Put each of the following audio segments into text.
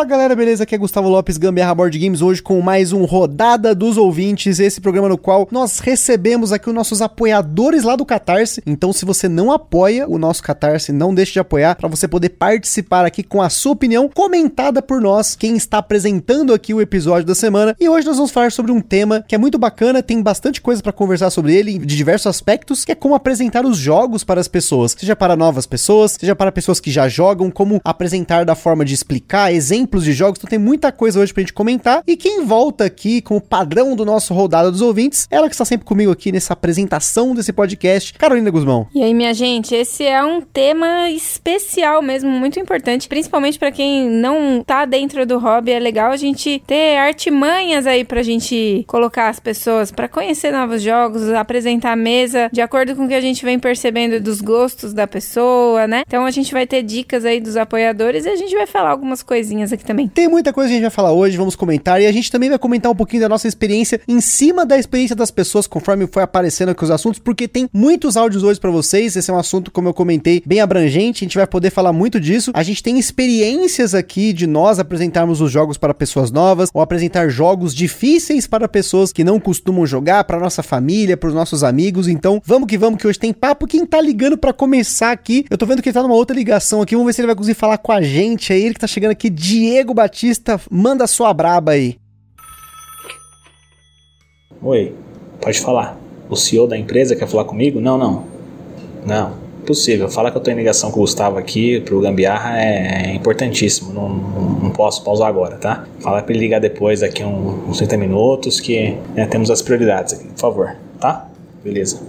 Fala galera, beleza? Aqui é Gustavo Lopes, Gambiarra Board Games, hoje com mais um Rodada dos Ouvintes, esse programa no qual nós recebemos aqui os nossos apoiadores lá do Catarse. Então, se você não apoia o nosso Catarse, não deixe de apoiar para você poder participar aqui com a sua opinião comentada por nós, quem está apresentando aqui o episódio da semana. E hoje nós vamos falar sobre um tema que é muito bacana, tem bastante coisa para conversar sobre ele de diversos aspectos, que é como apresentar os jogos para as pessoas, seja para novas pessoas, seja para pessoas que já jogam, como apresentar da forma de explicar, exemplos de jogos, então tem muita coisa hoje pra gente comentar. E quem volta aqui como padrão do nosso rodada dos ouvintes, ela que está sempre comigo aqui nessa apresentação desse podcast, Carolina Guzmão. E aí, minha gente, esse é um tema especial mesmo, muito importante, principalmente para quem não tá dentro do hobby, é legal a gente ter artimanhas aí pra gente colocar as pessoas para conhecer novos jogos, apresentar a mesa de acordo com o que a gente vem percebendo dos gostos da pessoa, né? Então a gente vai ter dicas aí dos apoiadores e a gente vai falar algumas coisinhas aqui também. Tem muita coisa que a gente vai falar hoje, vamos comentar, e a gente também vai comentar um pouquinho da nossa experiência em cima da experiência das pessoas, conforme foi aparecendo aqui os assuntos, porque tem muitos áudios hoje para vocês. Esse é um assunto, como eu comentei, bem abrangente. A gente vai poder falar muito disso. A gente tem experiências aqui de nós apresentarmos os jogos para pessoas novas, ou apresentar jogos difíceis para pessoas que não costumam jogar, para nossa família, para os nossos amigos. Então, vamos que vamos, que hoje tem papo. Quem tá ligando para começar aqui, eu tô vendo que ele tá numa outra ligação aqui. Vamos ver se ele vai conseguir falar com a gente aí. Ele que tá chegando aqui Diego Batista, manda sua braba aí. Oi, pode falar. O CEO da empresa quer falar comigo? Não, não. Não, impossível. Fala que eu tô em ligação com o Gustavo aqui pro Gambiarra é importantíssimo. Não, não, não posso pausar agora, tá? Fala pra ele ligar depois, daqui uns 30 minutos, que né, temos as prioridades aqui, por favor, tá? Beleza.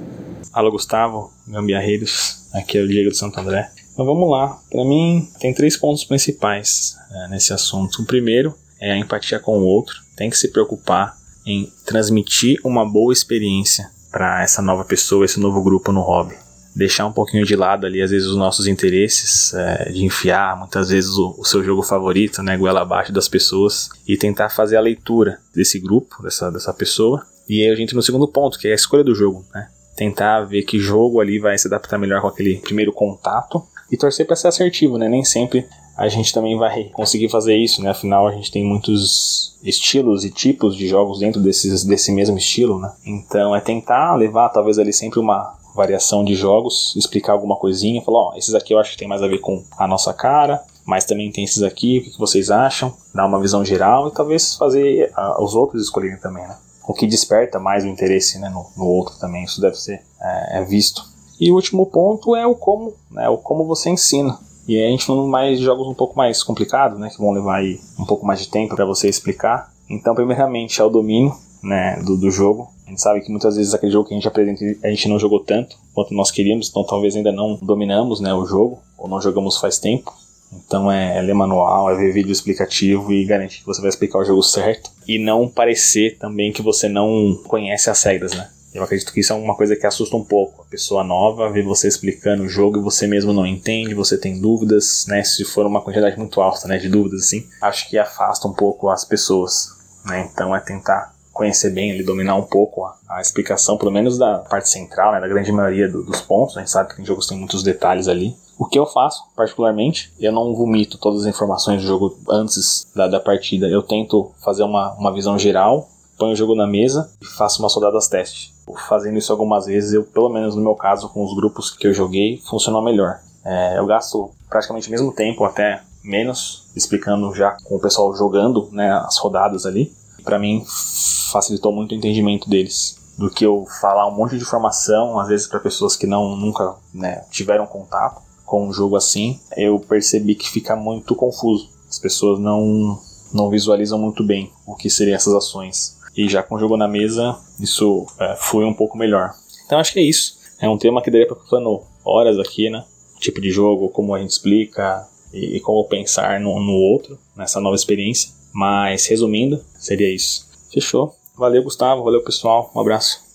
Alô, Gustavo, Gambiarreiros. Aqui é o Diego de Santo André. Então vamos lá. Para mim, tem três pontos principais é, nesse assunto. O primeiro é a empatia com o outro. Tem que se preocupar em transmitir uma boa experiência para essa nova pessoa, esse novo grupo no hobby. Deixar um pouquinho de lado ali, às vezes, os nossos interesses, é, de enfiar muitas vezes o, o, seu jogo favorito, né, goela abaixo das pessoas, e tentar fazer a leitura desse grupo, dessa, dessa pessoa. E aí a gente no segundo ponto, que é a escolha do jogo, né? Tentar ver que jogo ali vai se adaptar melhor com aquele primeiro contato e torcer para ser assertivo, né? Nem sempre a gente também vai conseguir fazer isso, né? Afinal, a gente tem muitos estilos e tipos de jogos dentro desses, desse mesmo estilo, né? Então é tentar levar talvez ali sempre uma variação de jogos, explicar alguma coisinha, falar, ó, esses aqui eu acho que tem mais a ver com a nossa cara, mas também tem esses aqui, o que vocês acham? Dar uma visão geral e talvez fazer uh, os outros escolherem também, né? O que desperta mais o interesse né, no, no outro também, isso deve ser é, é visto. E o último ponto é o como, né, o como você ensina. E aí a gente falando mais de jogos um pouco mais complicados, né, que vão levar aí um pouco mais de tempo para você explicar. Então, primeiramente, é o domínio né, do, do jogo. A gente sabe que muitas vezes aquele jogo que a gente apresenta a gente não jogou tanto quanto nós queríamos, então talvez ainda não dominamos né, o jogo, ou não jogamos faz tempo. Então é, é ler manual, é ver vídeo explicativo e garantir que você vai explicar o jogo certo. E não parecer também que você não conhece as regras, né? Eu acredito que isso é uma coisa que assusta um pouco. A pessoa nova vê você explicando o jogo e você mesmo não entende, você tem dúvidas, né? Se for uma quantidade muito alta, né, de dúvidas assim, acho que afasta um pouco as pessoas, né? Então é tentar conhecer bem, ele dominar um pouco a, a, explicação, pelo menos da parte central, né, da grande maioria do, dos pontos. A gente sabe que tem jogos tem muitos detalhes ali. O que eu faço, particularmente, eu não vomito todas as informações do jogo antes da, da partida. Eu tento fazer uma, uma visão geral, ponho o jogo na mesa e faço umas rodadas teste. Fazendo isso algumas vezes, eu, pelo menos no meu caso, com os grupos que eu joguei, funcionou melhor. É, eu gasto praticamente o mesmo tempo, até menos, explicando já com o pessoal jogando né, as rodadas ali. Para mim, facilitou muito o entendimento deles do que eu falar um monte de informação, às vezes para pessoas que não nunca né, tiveram contato com um jogo assim, eu percebi que fica muito confuso. As pessoas não não visualizam muito bem o que seriam essas ações. E já com o jogo na mesa, isso é, foi um pouco melhor. Então acho que é isso. É um tema que daria para falando horas aqui, né? Tipo de jogo, como a gente explica e, e como pensar no, no outro, nessa nova experiência. Mas resumindo, seria isso. Fechou. Valeu, Gustavo. Valeu, pessoal. Um abraço.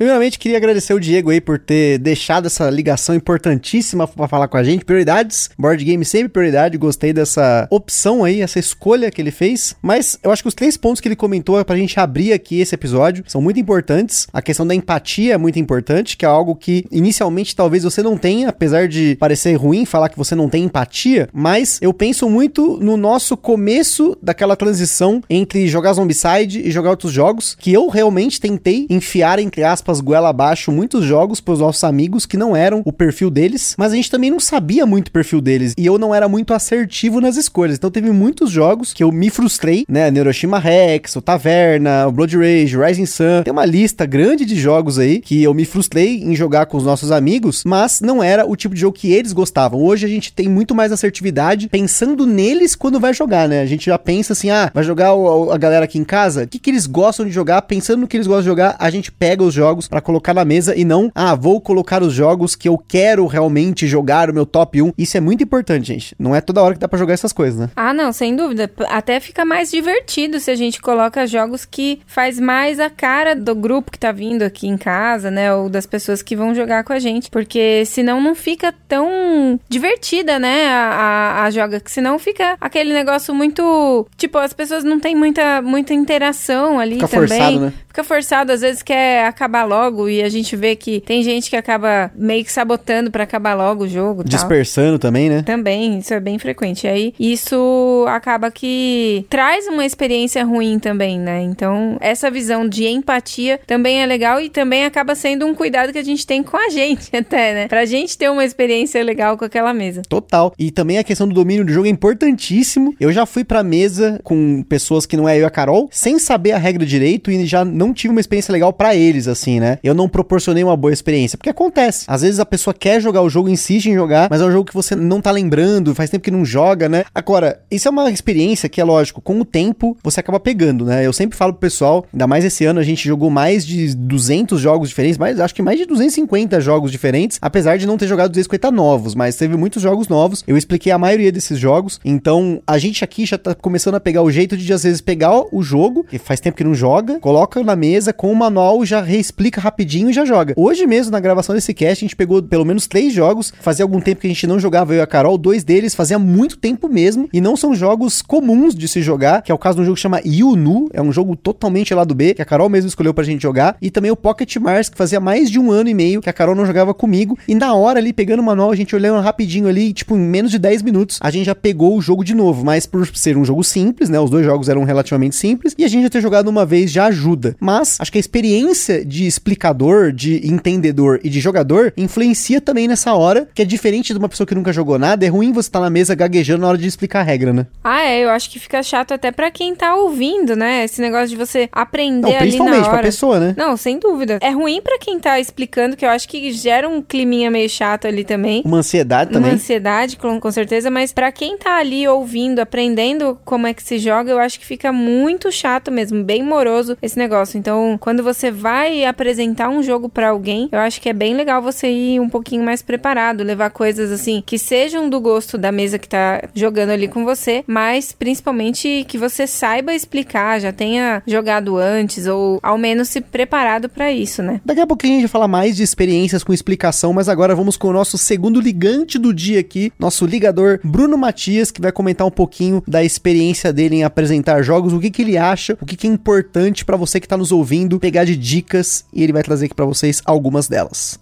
Primeiramente, queria agradecer o Diego aí por ter deixado essa ligação importantíssima para falar com a gente. Prioridades, board game sempre prioridade. Gostei dessa opção aí, essa escolha que ele fez. Mas eu acho que os três pontos que ele comentou é pra gente abrir aqui esse episódio são muito importantes. A questão da empatia é muito importante, que é algo que inicialmente talvez você não tenha, apesar de parecer ruim falar que você não tem empatia, mas eu penso muito no nosso começo daquela transição entre jogar Zombicide e jogar outros jogos, que eu realmente tentei enfiar, entre aspas, goela abaixo muitos jogos pros nossos amigos que não eram o perfil deles, mas a gente também não sabia muito o perfil deles e eu não era muito assertivo nas escolhas. Então teve muitos jogos que eu me frustrei, né? Neuroshima Rex, o Taverna, o Blood Rage, Rising Sun. Tem uma lista grande de jogos aí que eu me frustrei em jogar com os nossos amigos, mas não era o tipo de jogo que eles gostavam. Hoje a gente tem muito mais assertividade pensando neles quando vai jogar, né? A gente já pensa assim, ah, vai jogar o, a galera aqui em casa, o que, que eles gostam de jogar? Pensando no que eles gostam de jogar, a gente pega os jogos para colocar na mesa e não, ah, vou colocar os jogos que eu quero realmente jogar o meu top 1. Isso é muito importante, gente. Não é toda hora que dá para jogar essas coisas, né? Ah, não, sem dúvida. Até fica mais divertido se a gente coloca jogos que faz mais a cara do grupo que tá vindo aqui em casa, né? Ou das pessoas que vão jogar com a gente. Porque senão não fica tão divertida, né? A, a, a joga. Que senão fica aquele negócio muito. Tipo, as pessoas não têm muita, muita interação ali Fica também. forçado, né? Fica forçado, às vezes quer acabar logo e a gente vê que tem gente que acaba meio que sabotando pra acabar logo o jogo. e tal. Dispersando também, né? Também, isso é bem frequente. E aí, isso acaba que traz uma experiência ruim também, né? Então, essa visão de empatia também é legal e também acaba sendo um cuidado que a gente tem com a gente, até, né? Pra gente ter uma experiência legal com aquela mesa. Total. E também a questão do domínio do jogo é importantíssimo. Eu já fui pra mesa com pessoas que não é eu e a Carol, sem saber a regra direito e já não tive uma experiência legal pra eles, assim, né? Eu não proporcionei uma boa experiência. Porque acontece. Às vezes a pessoa quer jogar o jogo, insiste em jogar, mas é um jogo que você não tá lembrando, faz tempo que não joga, né? Agora, isso é uma experiência que é lógico, com o tempo você acaba pegando, né? Eu sempre falo pro pessoal, ainda mais esse ano a gente jogou mais de 200 jogos diferentes, mas acho que mais de 250 jogos diferentes, apesar de não ter jogado 250 novos, mas teve muitos jogos novos. Eu expliquei a maioria desses jogos, então a gente aqui já tá começando a pegar o jeito de às vezes pegar o jogo, que faz tempo que não joga, coloca na mesa com o manual, já reexplica rapidinho e já joga. Hoje mesmo, na gravação desse cast, a gente pegou pelo menos três jogos, fazia algum tempo que a gente não jogava eu e a Carol, dois deles fazia muito tempo mesmo, e não são jogos comuns de se jogar, que é o caso de um jogo que chama Yunu, é um jogo totalmente lá do B, que a Carol mesmo escolheu pra gente jogar, e também o Pocket Mars, que fazia mais de um ano e meio que a Carol não jogava comigo, e na hora ali, pegando o manual, a gente olhando rapidinho ali, tipo, em menos de 10 minutos, a gente já pegou o jogo de novo, mas por ser um jogo simples, né, os dois jogos eram relativamente simples, e a gente já ter jogado uma vez já ajuda, mas acho que a experiência de explicador, de entendedor e de jogador influencia também nessa hora, que é diferente de uma pessoa que nunca jogou nada, é ruim você estar na mesa gaguejando na hora de explicar a regra, né? Ah, é, eu acho que fica chato até pra quem tá ouvindo, né? Esse negócio de você aprender Não, ali principalmente na pra hora. pessoa, né? Não, sem dúvida. É ruim pra quem tá explicando, que eu acho que gera um climinha meio chato ali também. Uma ansiedade Uma também. ansiedade, com, com certeza, mas pra quem tá ali ouvindo, aprendendo como é que se joga, eu acho que fica muito chato mesmo, bem moroso esse negócio. Então, quando você vai apresentar um jogo pra alguém, eu acho que é bem legal você ir um pouquinho mais preparado, levar coisas assim que sejam do gosto da mesa que tá jogando ali com você, mas principalmente que você saiba explicar, já tenha jogado antes ou ao menos se preparado pra isso, né? Daqui a pouquinho a gente vai falar mais de experiências com explicação, mas agora vamos com o nosso segundo ligante do dia aqui, nosso ligador Bruno Matias, que vai comentar um pouquinho da experiência dele em apresentar jogos, o que, que ele acha, o que, que é importante pra você que tá nos ouvindo, pegar de dicas e ele vai trazer aqui pra vocês algumas delas.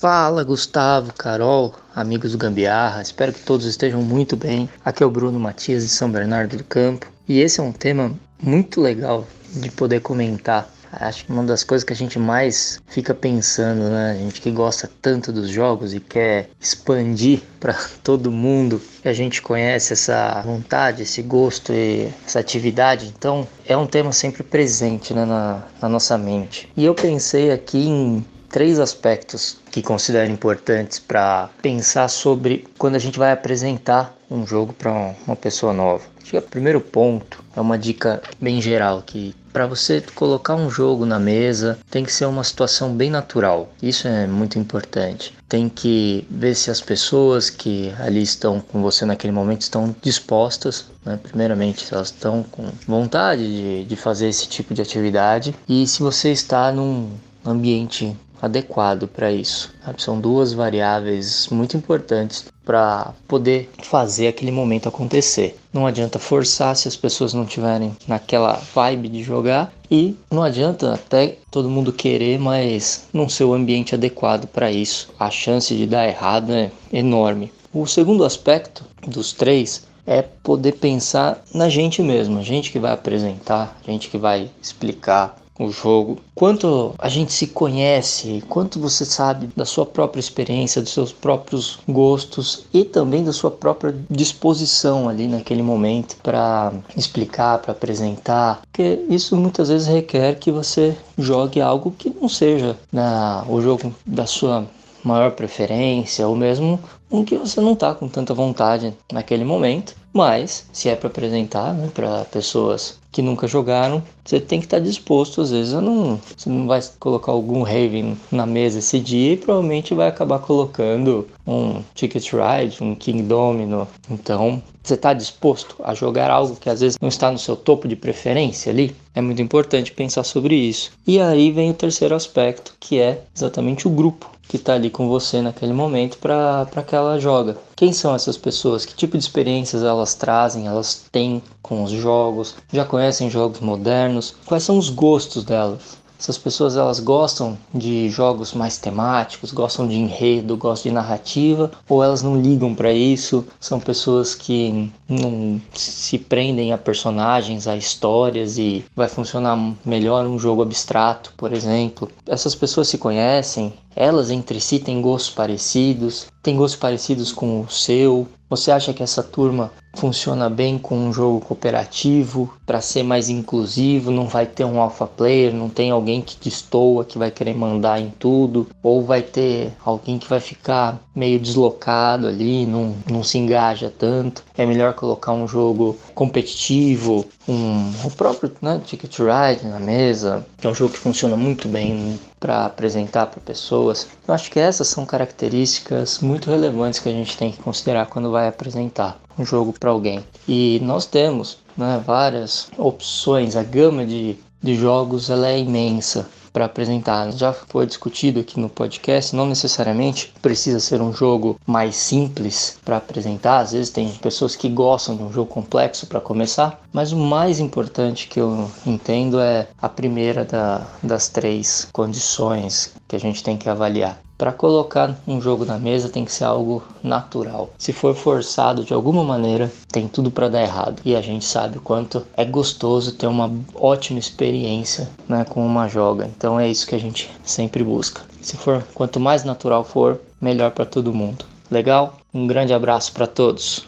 Fala Gustavo, Carol, amigos do Gambiarra, espero que todos estejam muito bem. Aqui é o Bruno Matias de São Bernardo do Campo e esse é um tema muito legal de poder comentar. Acho que uma das coisas que a gente mais fica pensando, né? A gente que gosta tanto dos jogos e quer expandir para todo mundo, que a gente conhece essa vontade, esse gosto e essa atividade, então é um tema sempre presente né, na, na nossa mente. E eu pensei aqui em três aspectos que considero importantes para pensar sobre quando a gente vai apresentar um jogo para uma pessoa nova. Acho que o primeiro ponto é uma dica bem geral que para você colocar um jogo na mesa tem que ser uma situação bem natural. Isso é muito importante. Tem que ver se as pessoas que ali estão com você naquele momento estão dispostas, né? primeiramente, se elas estão com vontade de, de fazer esse tipo de atividade e se você está num ambiente adequado para isso. São duas variáveis muito importantes para poder fazer aquele momento acontecer. Não adianta forçar se as pessoas não tiverem naquela vibe de jogar e não adianta até todo mundo querer, mas não ser o ambiente adequado para isso. A chance de dar errado é enorme. O segundo aspecto dos três é poder pensar na gente mesmo, a gente que vai apresentar, a gente que vai explicar, o jogo, quanto a gente se conhece, quanto você sabe da sua própria experiência, dos seus próprios gostos e também da sua própria disposição ali naquele momento para explicar, para apresentar, porque isso muitas vezes requer que você jogue algo que não seja na, o jogo da sua maior preferência ou mesmo um que você não está com tanta vontade naquele momento. Mas se é para apresentar né, para pessoas que nunca jogaram, você tem que estar tá disposto, às vezes, a não. Você não vai colocar algum Raven na mesa esse dia e provavelmente vai acabar colocando um Ticket Ride, um King Domino. Então, você está disposto a jogar algo que às vezes não está no seu topo de preferência ali? É muito importante pensar sobre isso. E aí vem o terceiro aspecto, que é exatamente o grupo que está ali com você naquele momento para que ela joga. Quem são essas pessoas? Que tipo de experiências elas trazem, elas têm com os jogos? Já conhecem jogos modernos? Quais são os gostos delas? Essas pessoas elas gostam de jogos mais temáticos, gostam de enredo, gostam de narrativa, ou elas não ligam para isso? São pessoas que não se prendem a personagens, a histórias e vai funcionar melhor um jogo abstrato, por exemplo. Essas pessoas se conhecem, elas entre si têm gostos parecidos, têm gostos parecidos com o seu. Você acha que essa turma funciona bem com um jogo cooperativo para ser mais inclusivo? Não vai ter um alpha player, não tem alguém que destoa que vai querer mandar em tudo, ou vai ter alguém que vai ficar meio deslocado ali, não, não se engaja tanto. É melhor colocar um jogo competitivo, um, o próprio né, Ticket Ride na mesa, que é um jogo que funciona muito bem para apresentar para pessoas. Eu acho que essas são características muito relevantes que a gente tem que considerar quando vai apresentar um jogo para alguém. E nós temos né, várias opções, a gama de, de jogos ela é imensa para apresentar. Já foi discutido aqui no podcast, não necessariamente precisa ser um jogo mais simples para apresentar. Às vezes tem pessoas que gostam de um jogo complexo para começar, mas o mais importante que eu entendo é a primeira da, das três condições que a gente tem que avaliar. Para colocar um jogo na mesa tem que ser algo natural. Se for forçado de alguma maneira, tem tudo para dar errado. E a gente sabe o quanto é gostoso ter uma ótima experiência né, com uma joga. Então é isso que a gente sempre busca. Se for quanto mais natural for, melhor para todo mundo. Legal? Um grande abraço para todos.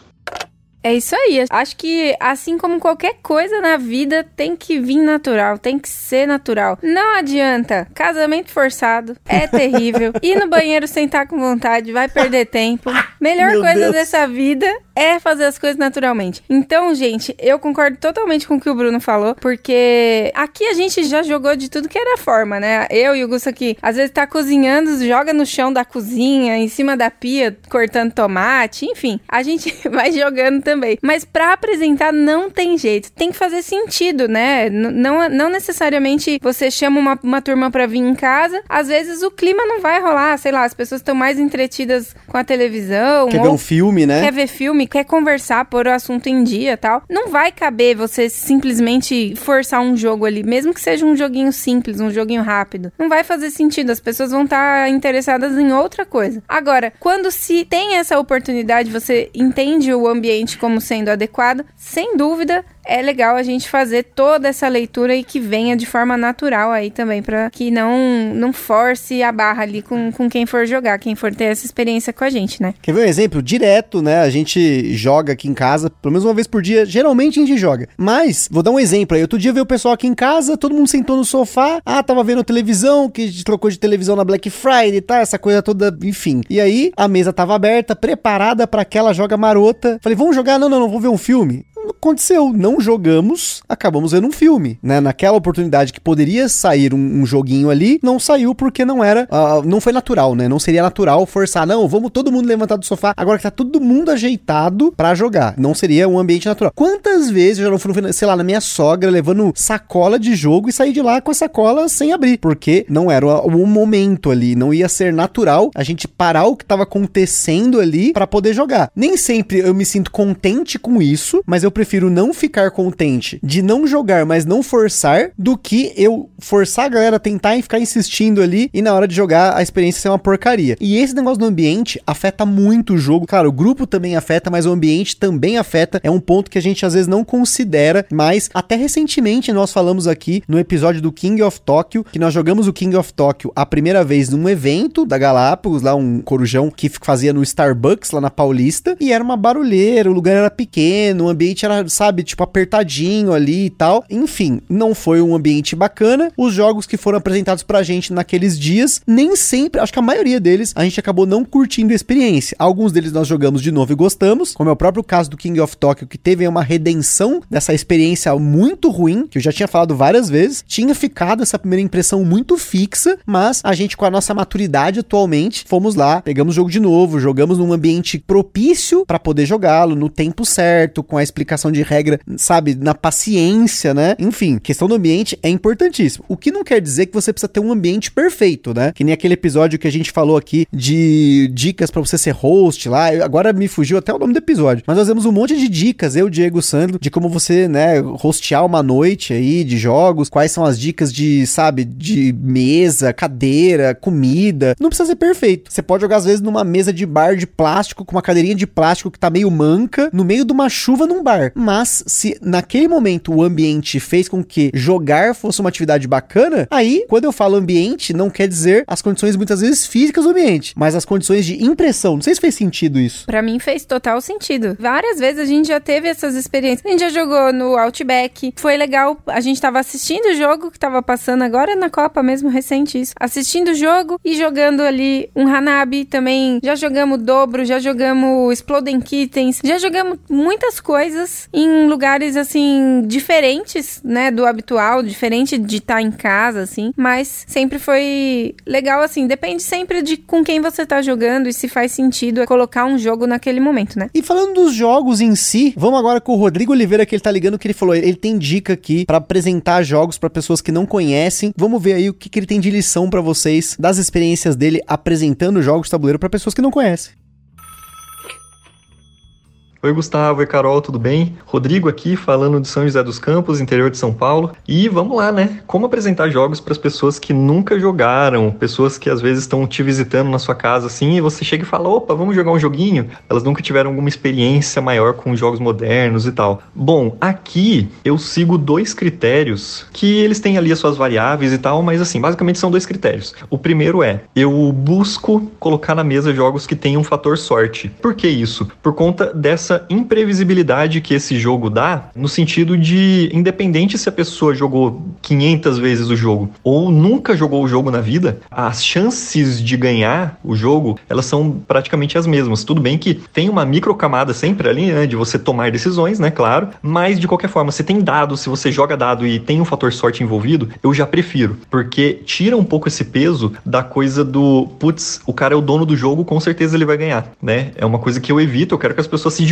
É isso aí. Acho que assim como qualquer coisa na vida tem que vir natural, tem que ser natural. Não adianta. Casamento forçado é terrível. Ir no banheiro sentar com vontade vai perder tempo. Melhor Meu coisa Deus. dessa vida é fazer as coisas naturalmente. Então, gente, eu concordo totalmente com o que o Bruno falou, porque aqui a gente já jogou de tudo que era forma, né? Eu e o Gusto aqui, às vezes tá cozinhando, joga no chão da cozinha, em cima da pia, cortando tomate, enfim, a gente vai jogando também. Mas para apresentar não tem jeito, tem que fazer sentido, né? não, não necessariamente você chama uma, uma turma para vir em casa, às vezes o clima não vai rolar, sei lá, as pessoas estão mais entretidas com a televisão. Quer ver um filme, né? Quer ver filme, quer conversar, pôr o assunto em dia tal, não vai caber você simplesmente forçar um jogo ali, mesmo que seja um joguinho simples, um joguinho rápido. Não vai fazer sentido, as pessoas vão estar tá interessadas em outra coisa. Agora, quando se tem essa oportunidade, você entende o ambiente como sendo adequado, sem dúvida, é legal a gente fazer toda essa leitura e que venha de forma natural aí também, para que não, não force a barra ali com, com quem for jogar, quem for ter essa experiência com a gente, né? Quer ver um exemplo? Direto, né? A gente joga aqui em casa, pelo menos uma vez por dia. Geralmente a gente joga. Mas, vou dar um exemplo aí. Outro dia veio o pessoal aqui em casa, todo mundo sentou no sofá. Ah, tava vendo televisão, que trocou de televisão na Black Friday tá, essa coisa toda, enfim. E aí, a mesa tava aberta, preparada para aquela joga marota. Falei, vamos jogar? Não, não, não, vou ver um filme aconteceu, não jogamos, acabamos vendo um filme, né? Naquela oportunidade que poderia sair um, um joguinho ali, não saiu porque não era, uh, não foi natural, né? Não seria natural forçar, não, vamos todo mundo levantar do sofá, agora que tá todo mundo ajeitado para jogar. Não seria um ambiente natural. Quantas vezes eu já não fui, sei lá, na minha sogra levando sacola de jogo e saí de lá com a sacola sem abrir, porque não era o, o momento ali, não ia ser natural a gente parar o que tava acontecendo ali para poder jogar. Nem sempre eu me sinto contente com isso, mas eu prefiro não ficar contente de não jogar, mas não forçar, do que eu forçar a galera a tentar e ficar insistindo ali e na hora de jogar a experiência ser uma porcaria. E esse negócio do ambiente afeta muito o jogo. Claro, o grupo também afeta, mas o ambiente também afeta. É um ponto que a gente às vezes não considera, mas até recentemente nós falamos aqui no episódio do King of Tokyo, que nós jogamos o King of Tokyo a primeira vez num evento da Galápagos, lá um corujão que fazia no Starbucks lá na Paulista, e era uma barulheira, o lugar era pequeno, o ambiente era, sabe, tipo, apertadinho ali e tal. Enfim, não foi um ambiente bacana. Os jogos que foram apresentados pra gente naqueles dias, nem sempre, acho que a maioria deles, a gente acabou não curtindo a experiência. Alguns deles nós jogamos de novo e gostamos, como é o próprio caso do King of Tokyo, que teve uma redenção dessa experiência muito ruim, que eu já tinha falado várias vezes. Tinha ficado essa primeira impressão muito fixa, mas a gente, com a nossa maturidade atualmente, fomos lá, pegamos o jogo de novo, jogamos num ambiente propício para poder jogá-lo, no tempo certo, com a explicação de regra, sabe, na paciência, né? Enfim, questão do ambiente é importantíssimo. O que não quer dizer que você precisa ter um ambiente perfeito, né? Que nem aquele episódio que a gente falou aqui de dicas para você ser host lá. Agora me fugiu até o nome do episódio. Mas nós temos um monte de dicas, eu, Diego Sandro, de como você, né, hostear uma noite aí de jogos, quais são as dicas de, sabe, de mesa, cadeira, comida. Não precisa ser perfeito. Você pode jogar às vezes numa mesa de bar de plástico com uma cadeirinha de plástico que tá meio manca, no meio de uma chuva num bar. Mas se naquele momento o ambiente fez com que jogar fosse uma atividade bacana, aí quando eu falo ambiente, não quer dizer as condições muitas vezes físicas do ambiente, mas as condições de impressão. Não sei se fez sentido isso. Para mim fez total sentido. Várias vezes a gente já teve essas experiências. A gente já jogou no Outback, foi legal. A gente tava assistindo o jogo que tava passando agora na Copa mesmo, recente isso. Assistindo o jogo e jogando ali um Hanabi também. Já jogamos dobro, já jogamos Exploding Kittens, já jogamos muitas coisas em lugares assim diferentes, né, do habitual, diferente de estar tá em casa assim, mas sempre foi legal assim, depende sempre de com quem você tá jogando e se faz sentido colocar um jogo naquele momento, né? E falando dos jogos em si, vamos agora com o Rodrigo Oliveira que ele tá ligando que ele falou, ele tem dica aqui para apresentar jogos para pessoas que não conhecem. Vamos ver aí o que, que ele tem de lição para vocês das experiências dele apresentando jogos de tabuleiro para pessoas que não conhecem. Oi, Gustavo, oi, Carol, tudo bem? Rodrigo aqui, falando de São José dos Campos, interior de São Paulo. E vamos lá, né? Como apresentar jogos para as pessoas que nunca jogaram, pessoas que às vezes estão te visitando na sua casa assim, e você chega e fala: opa, vamos jogar um joguinho? Elas nunca tiveram alguma experiência maior com jogos modernos e tal. Bom, aqui eu sigo dois critérios que eles têm ali as suas variáveis e tal, mas assim, basicamente são dois critérios. O primeiro é: eu busco colocar na mesa jogos que tenham um fator sorte. Por que isso? Por conta dessa imprevisibilidade que esse jogo dá, no sentido de, independente se a pessoa jogou 500 vezes o jogo ou nunca jogou o jogo na vida, as chances de ganhar o jogo, elas são praticamente as mesmas. Tudo bem que tem uma micro camada sempre ali, né, de você tomar decisões, né, claro, mas de qualquer forma, você tem dado, se você joga dado e tem um fator sorte envolvido, eu já prefiro, porque tira um pouco esse peso da coisa do, putz, o cara é o dono do jogo, com certeza ele vai ganhar, né? É uma coisa que eu evito, eu quero que as pessoas se.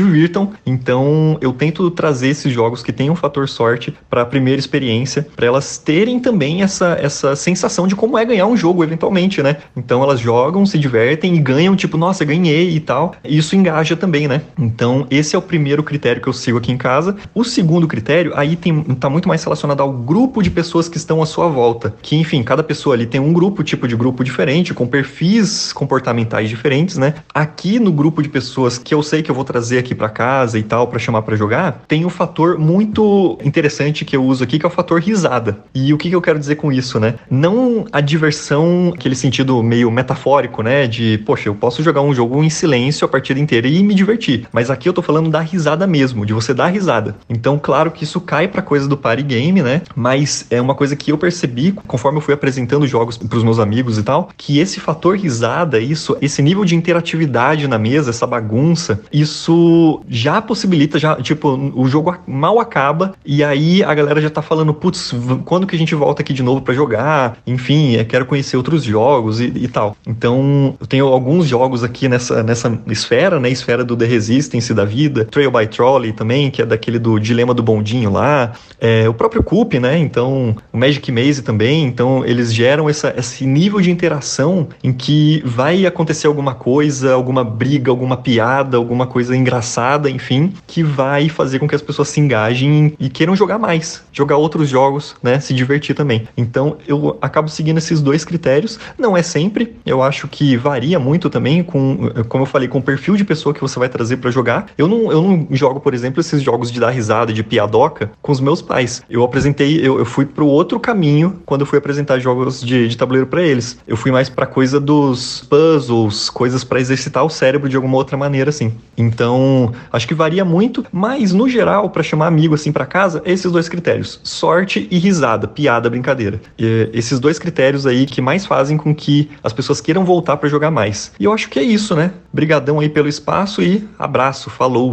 Então, eu tento trazer esses jogos que têm um fator sorte para a primeira experiência, para elas terem também essa, essa sensação de como é ganhar um jogo eventualmente, né? Então, elas jogam, se divertem e ganham, tipo, nossa, ganhei e tal. E isso engaja também, né? Então, esse é o primeiro critério que eu sigo aqui em casa. O segundo critério, aí tem, tá muito mais relacionado ao grupo de pessoas que estão à sua volta. Que, enfim, cada pessoa ali tem um grupo, tipo de grupo diferente, com perfis comportamentais diferentes, né? Aqui no grupo de pessoas que eu sei que eu vou trazer aqui aqui para casa e tal para chamar para jogar, tem um fator muito interessante que eu uso aqui que é o fator risada. E o que, que eu quero dizer com isso, né? Não a diversão, aquele sentido meio metafórico, né, de, poxa, eu posso jogar um jogo em silêncio a partida inteira e me divertir, mas aqui eu tô falando da risada mesmo, de você dar risada. Então, claro que isso cai para coisa do party game, né? Mas é uma coisa que eu percebi conforme eu fui apresentando jogos para os meus amigos e tal, que esse fator risada, isso, esse nível de interatividade na mesa, essa bagunça, isso já possibilita, já, tipo, o jogo mal acaba e aí a galera já tá falando, putz, quando que a gente volta aqui de novo para jogar? Enfim, é, quero conhecer outros jogos e, e, tal. Então, eu tenho alguns jogos aqui nessa, nessa esfera, né? Esfera do The Resistance da vida, Trail by Trolley também, que é daquele do Dilema do Bondinho lá, é, o próprio Coop, né? Então, o Magic Maze também. Então, eles geram essa, esse nível de interação em que vai acontecer alguma coisa, alguma briga, alguma piada, alguma coisa engraçada, enfim, que vai fazer com que as pessoas se engajem e queiram jogar mais, jogar outros jogos, né? Se divertir também. Então, eu acabo seguindo esses dois critérios. Não é sempre, eu acho que varia muito também com, como eu falei, com o perfil de pessoa que você vai trazer para jogar. Eu não, eu não jogo, por exemplo, esses jogos de dar risada, de piadoca com os meus pais. Eu apresentei, eu, eu fui pro outro caminho quando eu fui apresentar jogos de, de tabuleiro para eles. Eu fui mais pra coisa dos puzzles, coisas para exercitar o cérebro de alguma outra maneira, assim. Então, acho que varia muito, mas no geral, para chamar amigo assim para casa, é esses dois critérios: sorte e risada, piada, brincadeira. E, esses dois critérios aí que mais fazem com que as pessoas queiram voltar para jogar mais. E eu acho que é isso, né? Brigadão aí pelo espaço e abraço, falou!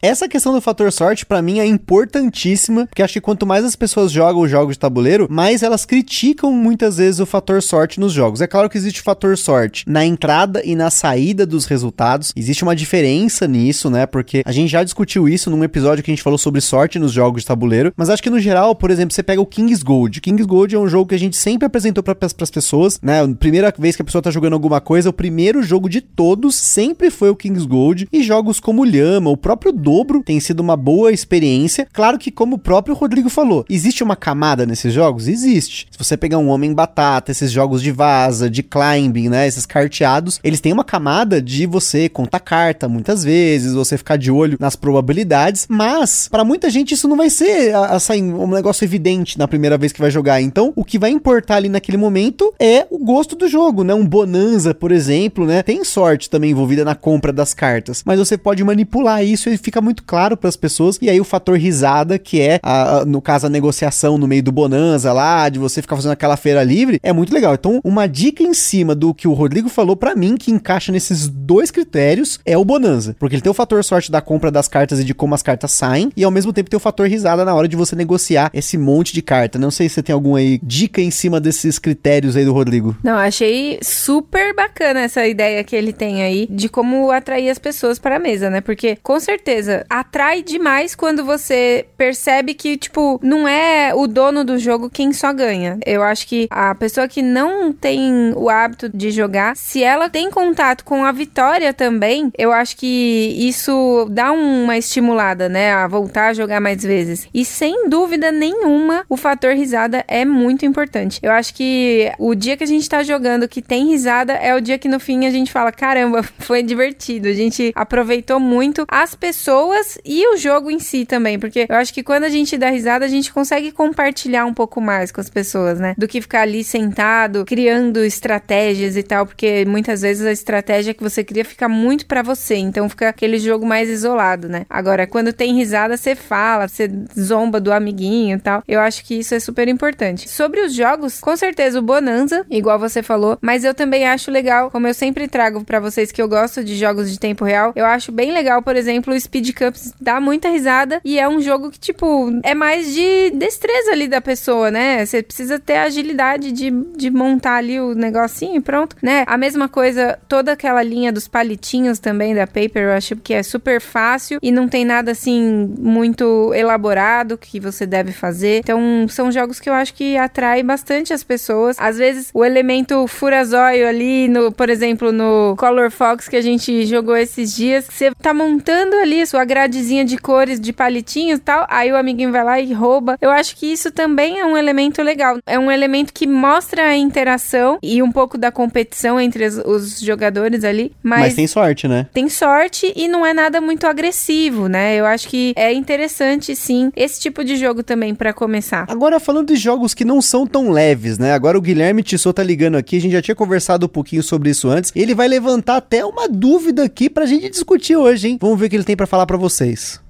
Essa questão do fator sorte, para mim, é importantíssima, porque acho que quanto mais as pessoas jogam os jogos de tabuleiro, mais elas criticam muitas vezes o fator sorte nos jogos. É claro que existe o fator sorte na entrada e na saída dos resultados. Existe uma diferença nisso, né? Porque a gente já discutiu isso num episódio que a gente falou sobre sorte nos jogos de tabuleiro. Mas acho que no geral, por exemplo, você pega o King's Gold. King's Gold é um jogo que a gente sempre apresentou para as pessoas, né? Primeira vez que a pessoa tá jogando alguma coisa, o primeiro jogo de todos sempre foi o King's Gold. E jogos como Lhama, o próprio dobro, tem sido uma boa experiência. Claro que, como o próprio Rodrigo falou, existe uma camada nesses jogos? Existe. Se você pegar um Homem Batata, esses jogos de vaza, de climbing, né? Esses carteados, eles têm uma camada de você contar carta muitas vezes, você ficar de olho nas probabilidades, mas para muita gente isso não vai ser assim, um negócio evidente na primeira vez que vai jogar. Então, o que vai importar ali naquele momento é o gosto do jogo, né? Um Bonanza, por exemplo, né? Tem sorte também envolvida na compra das cartas, mas você pode manipular isso e fica fica muito claro para as pessoas. E aí o fator risada, que é, a, a, no caso, a negociação no meio do Bonanza lá, de você ficar fazendo aquela feira livre, é muito legal. Então, uma dica em cima do que o Rodrigo falou para mim, que encaixa nesses dois critérios, é o Bonanza. Porque ele tem o fator sorte da compra das cartas e de como as cartas saem, e ao mesmo tempo tem o fator risada na hora de você negociar esse monte de carta. Não sei se você tem alguma aí dica em cima desses critérios aí do Rodrigo. Não, achei super bacana essa ideia que ele tem aí de como atrair as pessoas para a mesa, né? Porque com certeza atrai demais quando você percebe que, tipo, não é o dono do jogo quem só ganha. Eu acho que a pessoa que não tem o hábito de jogar, se ela tem contato com a vitória também, eu acho que isso dá uma estimulada, né, a voltar a jogar mais vezes. E sem dúvida nenhuma, o fator risada é muito importante. Eu acho que o dia que a gente tá jogando que tem risada é o dia que no fim a gente fala: caramba, foi divertido, a gente aproveitou muito as pessoas pessoas e o jogo em si também, porque eu acho que quando a gente dá risada, a gente consegue compartilhar um pouco mais com as pessoas, né? Do que ficar ali sentado, criando estratégias e tal, porque muitas vezes a estratégia que você cria fica muito para você, então fica aquele jogo mais isolado, né? Agora, quando tem risada, você fala, você zomba do amiguinho e tal. Eu acho que isso é super importante. Sobre os jogos, com certeza o Bonanza, igual você falou, mas eu também acho legal, como eu sempre trago para vocês que eu gosto de jogos de tempo real, eu acho bem legal, por exemplo, o Speed Cups dá muita risada e é um jogo que, tipo, é mais de destreza ali da pessoa, né? Você precisa ter agilidade de, de montar ali o negocinho e pronto, né? A mesma coisa, toda aquela linha dos palitinhos também da Paper, eu acho que é super fácil e não tem nada assim muito elaborado que você deve fazer. Então, são jogos que eu acho que atraem bastante as pessoas. Às vezes, o elemento furazóio ali, no, por exemplo, no Color Fox que a gente jogou esses dias, você tá montando ali a sua sua gradezinha de cores, de palitinhos e tal, aí o amiguinho vai lá e rouba. Eu acho que isso também é um elemento legal. É um elemento que mostra a interação e um pouco da competição entre os, os jogadores ali. Mas, Mas tem sorte, né? tem sorte e não é nada muito agressivo, né? Eu acho que é interessante, sim, esse tipo de jogo também pra começar. Agora, falando de jogos que não são tão leves, né? Agora o Guilherme Tissot tá ligando aqui, a gente já tinha conversado um pouquinho sobre isso antes. Ele vai levantar até uma dúvida aqui pra gente discutir hoje, hein? Vamos ver o que ele tem pra falar pra vocês.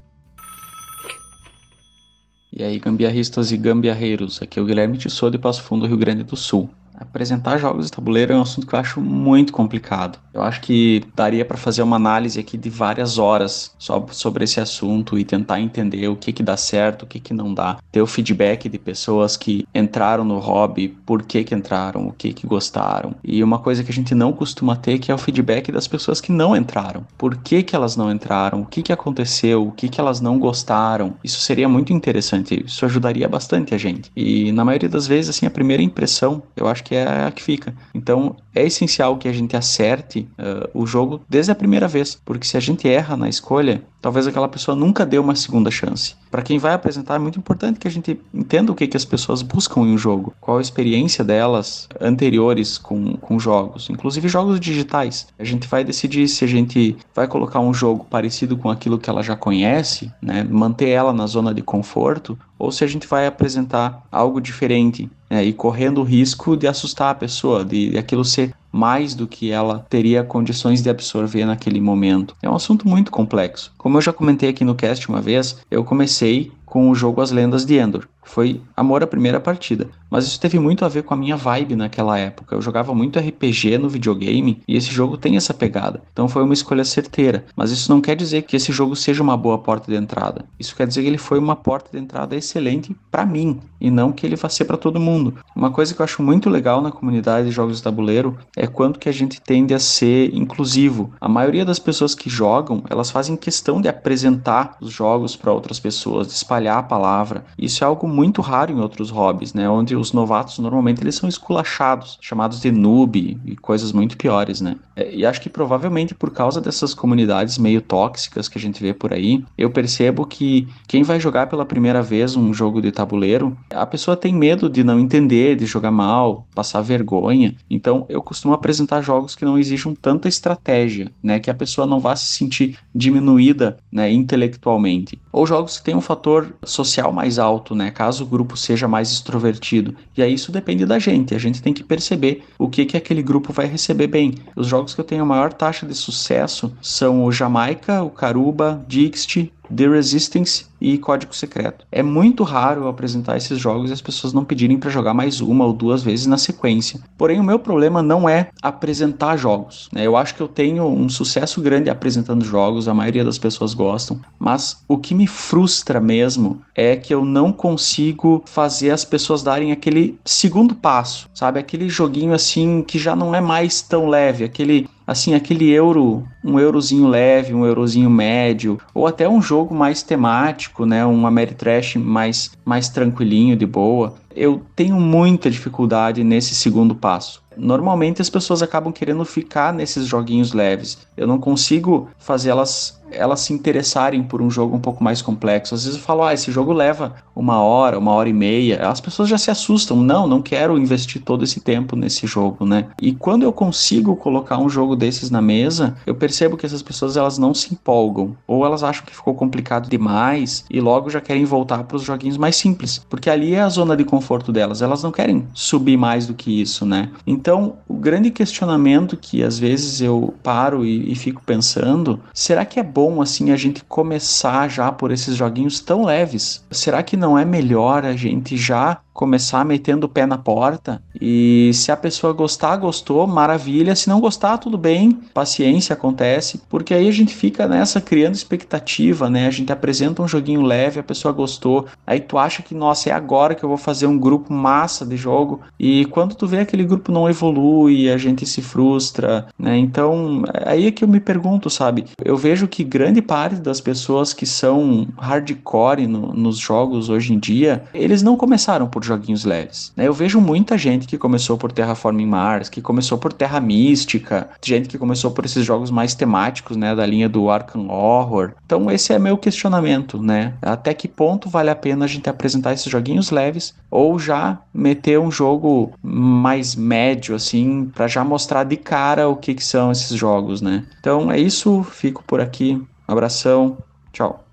E aí, gambiarristas e gambiarreiros, aqui é o Guilherme Tissot de Passo Fundo, Rio Grande do Sul. Apresentar jogos de tabuleiro é um assunto que eu acho muito complicado. Eu acho que daria para fazer uma análise aqui de várias horas só sobre esse assunto e tentar entender o que que dá certo, o que que não dá. Ter o feedback de pessoas que entraram no hobby, por que que entraram, o que que gostaram. E uma coisa que a gente não costuma ter que é o feedback das pessoas que não entraram. Por que que elas não entraram? O que que aconteceu? O que que elas não gostaram? Isso seria muito interessante. Isso ajudaria bastante a gente. E na maioria das vezes, assim, a primeira impressão, eu acho que é a que fica. Então, é essencial que a gente acerte uh, o jogo desde a primeira vez, porque se a gente erra na escolha, talvez aquela pessoa nunca dê uma segunda chance. Para quem vai apresentar, é muito importante que a gente entenda o que, que as pessoas buscam em um jogo, qual a experiência delas anteriores com, com jogos, inclusive jogos digitais. A gente vai decidir se a gente vai colocar um jogo parecido com aquilo que ela já conhece, né, manter ela na zona de conforto, ou se a gente vai apresentar algo diferente né, e correndo o risco de assustar a pessoa, de, de aquilo ser mais do que ela teria condições de absorver naquele momento. É um assunto muito complexo. Como eu já comentei aqui no cast uma vez, eu comecei com o jogo As Lendas de Endor. Foi amor à primeira partida. Mas isso teve muito a ver com a minha vibe naquela época. Eu jogava muito RPG no videogame e esse jogo tem essa pegada. Então foi uma escolha certeira. Mas isso não quer dizer que esse jogo seja uma boa porta de entrada. Isso quer dizer que ele foi uma porta de entrada excelente para mim e não que ele vá ser para todo mundo. Uma coisa que eu acho muito legal na comunidade de jogos de tabuleiro é quanto que a gente tende a ser inclusivo. A maioria das pessoas que jogam, elas fazem questão de apresentar os jogos para outras pessoas, espalhar a palavra. Isso é algo muito raro em outros hobbies, né? Onde os novatos normalmente eles são esculachados, chamados de noob e coisas muito piores, né? É, e acho que provavelmente por causa dessas comunidades meio tóxicas que a gente vê por aí, eu percebo que quem vai jogar pela primeira vez um jogo de tabuleiro, a pessoa tem medo de não entender, de jogar mal, passar vergonha. Então eu costumo apresentar jogos que não exijam tanta estratégia, né? Que a pessoa não vá se sentir diminuída, né? Intelectualmente. Ou jogos que têm um fator social mais alto, né? Caso o grupo seja mais extrovertido. E aí isso depende da gente. A gente tem que perceber o que que aquele grupo vai receber bem. Os jogos que eu tenho a maior taxa de sucesso são o Jamaica, o Caruba, Dixit, The Resistance e Código Secreto. É muito raro eu apresentar esses jogos e as pessoas não pedirem para jogar mais uma ou duas vezes na sequência. Porém, o meu problema não é apresentar jogos. Né? Eu acho que eu tenho um sucesso grande apresentando jogos, a maioria das pessoas gostam, mas o que me frustra mesmo é que eu não consigo fazer as pessoas darem aquele segundo passo, sabe? Aquele joguinho assim que já não é mais tão leve, aquele assim, aquele euro, um eurozinho leve, um eurozinho médio, ou até um jogo mais temático, né, um Ameritrash mais, mais tranquilinho, de boa. Eu tenho muita dificuldade nesse segundo passo. Normalmente as pessoas acabam querendo ficar nesses joguinhos leves. Eu não consigo fazer elas elas se interessarem por um jogo um pouco mais complexo. Às vezes eu falo, ah, esse jogo leva uma hora, uma hora e meia. As pessoas já se assustam. Não, não quero investir todo esse tempo nesse jogo, né? E quando eu consigo colocar um jogo desses na mesa, eu percebo que essas pessoas elas não se empolgam. Ou elas acham que ficou complicado demais e logo já querem voltar para os joguinhos mais simples. Porque ali é a zona de conforto delas. Elas não querem subir mais do que isso, né? Então, o grande questionamento que às vezes eu paro e, e fico pensando, será que é bom assim a gente começar já por esses joguinhos tão leves? Será que não é melhor a gente já começar metendo o pé na porta e se a pessoa gostar, gostou, maravilha, se não gostar, tudo bem, paciência acontece, porque aí a gente fica nessa criando expectativa, né? A gente apresenta um joguinho leve, a pessoa gostou, aí tu acha que nossa, é agora que eu vou fazer um grupo massa de jogo e quando tu vê aquele grupo não evolui, a gente se frustra, né? Então, aí é que eu me pergunto, sabe? Eu vejo que grande parte das pessoas que são hardcore no, nos jogos hoje em dia, eles não começaram por joguinhos leves. Né? Eu vejo muita gente que começou por Terraforming Mars, que começou por Terra Mística, gente que começou por esses jogos mais temáticos, né, da linha do Arkham Horror. Então esse é meu questionamento, né? Até que ponto vale a pena a gente apresentar esses joguinhos leves ou já meter um jogo mais médio assim, para já mostrar de cara o que, que são esses jogos, né? Então é isso, fico por aqui. Um abração, tchau.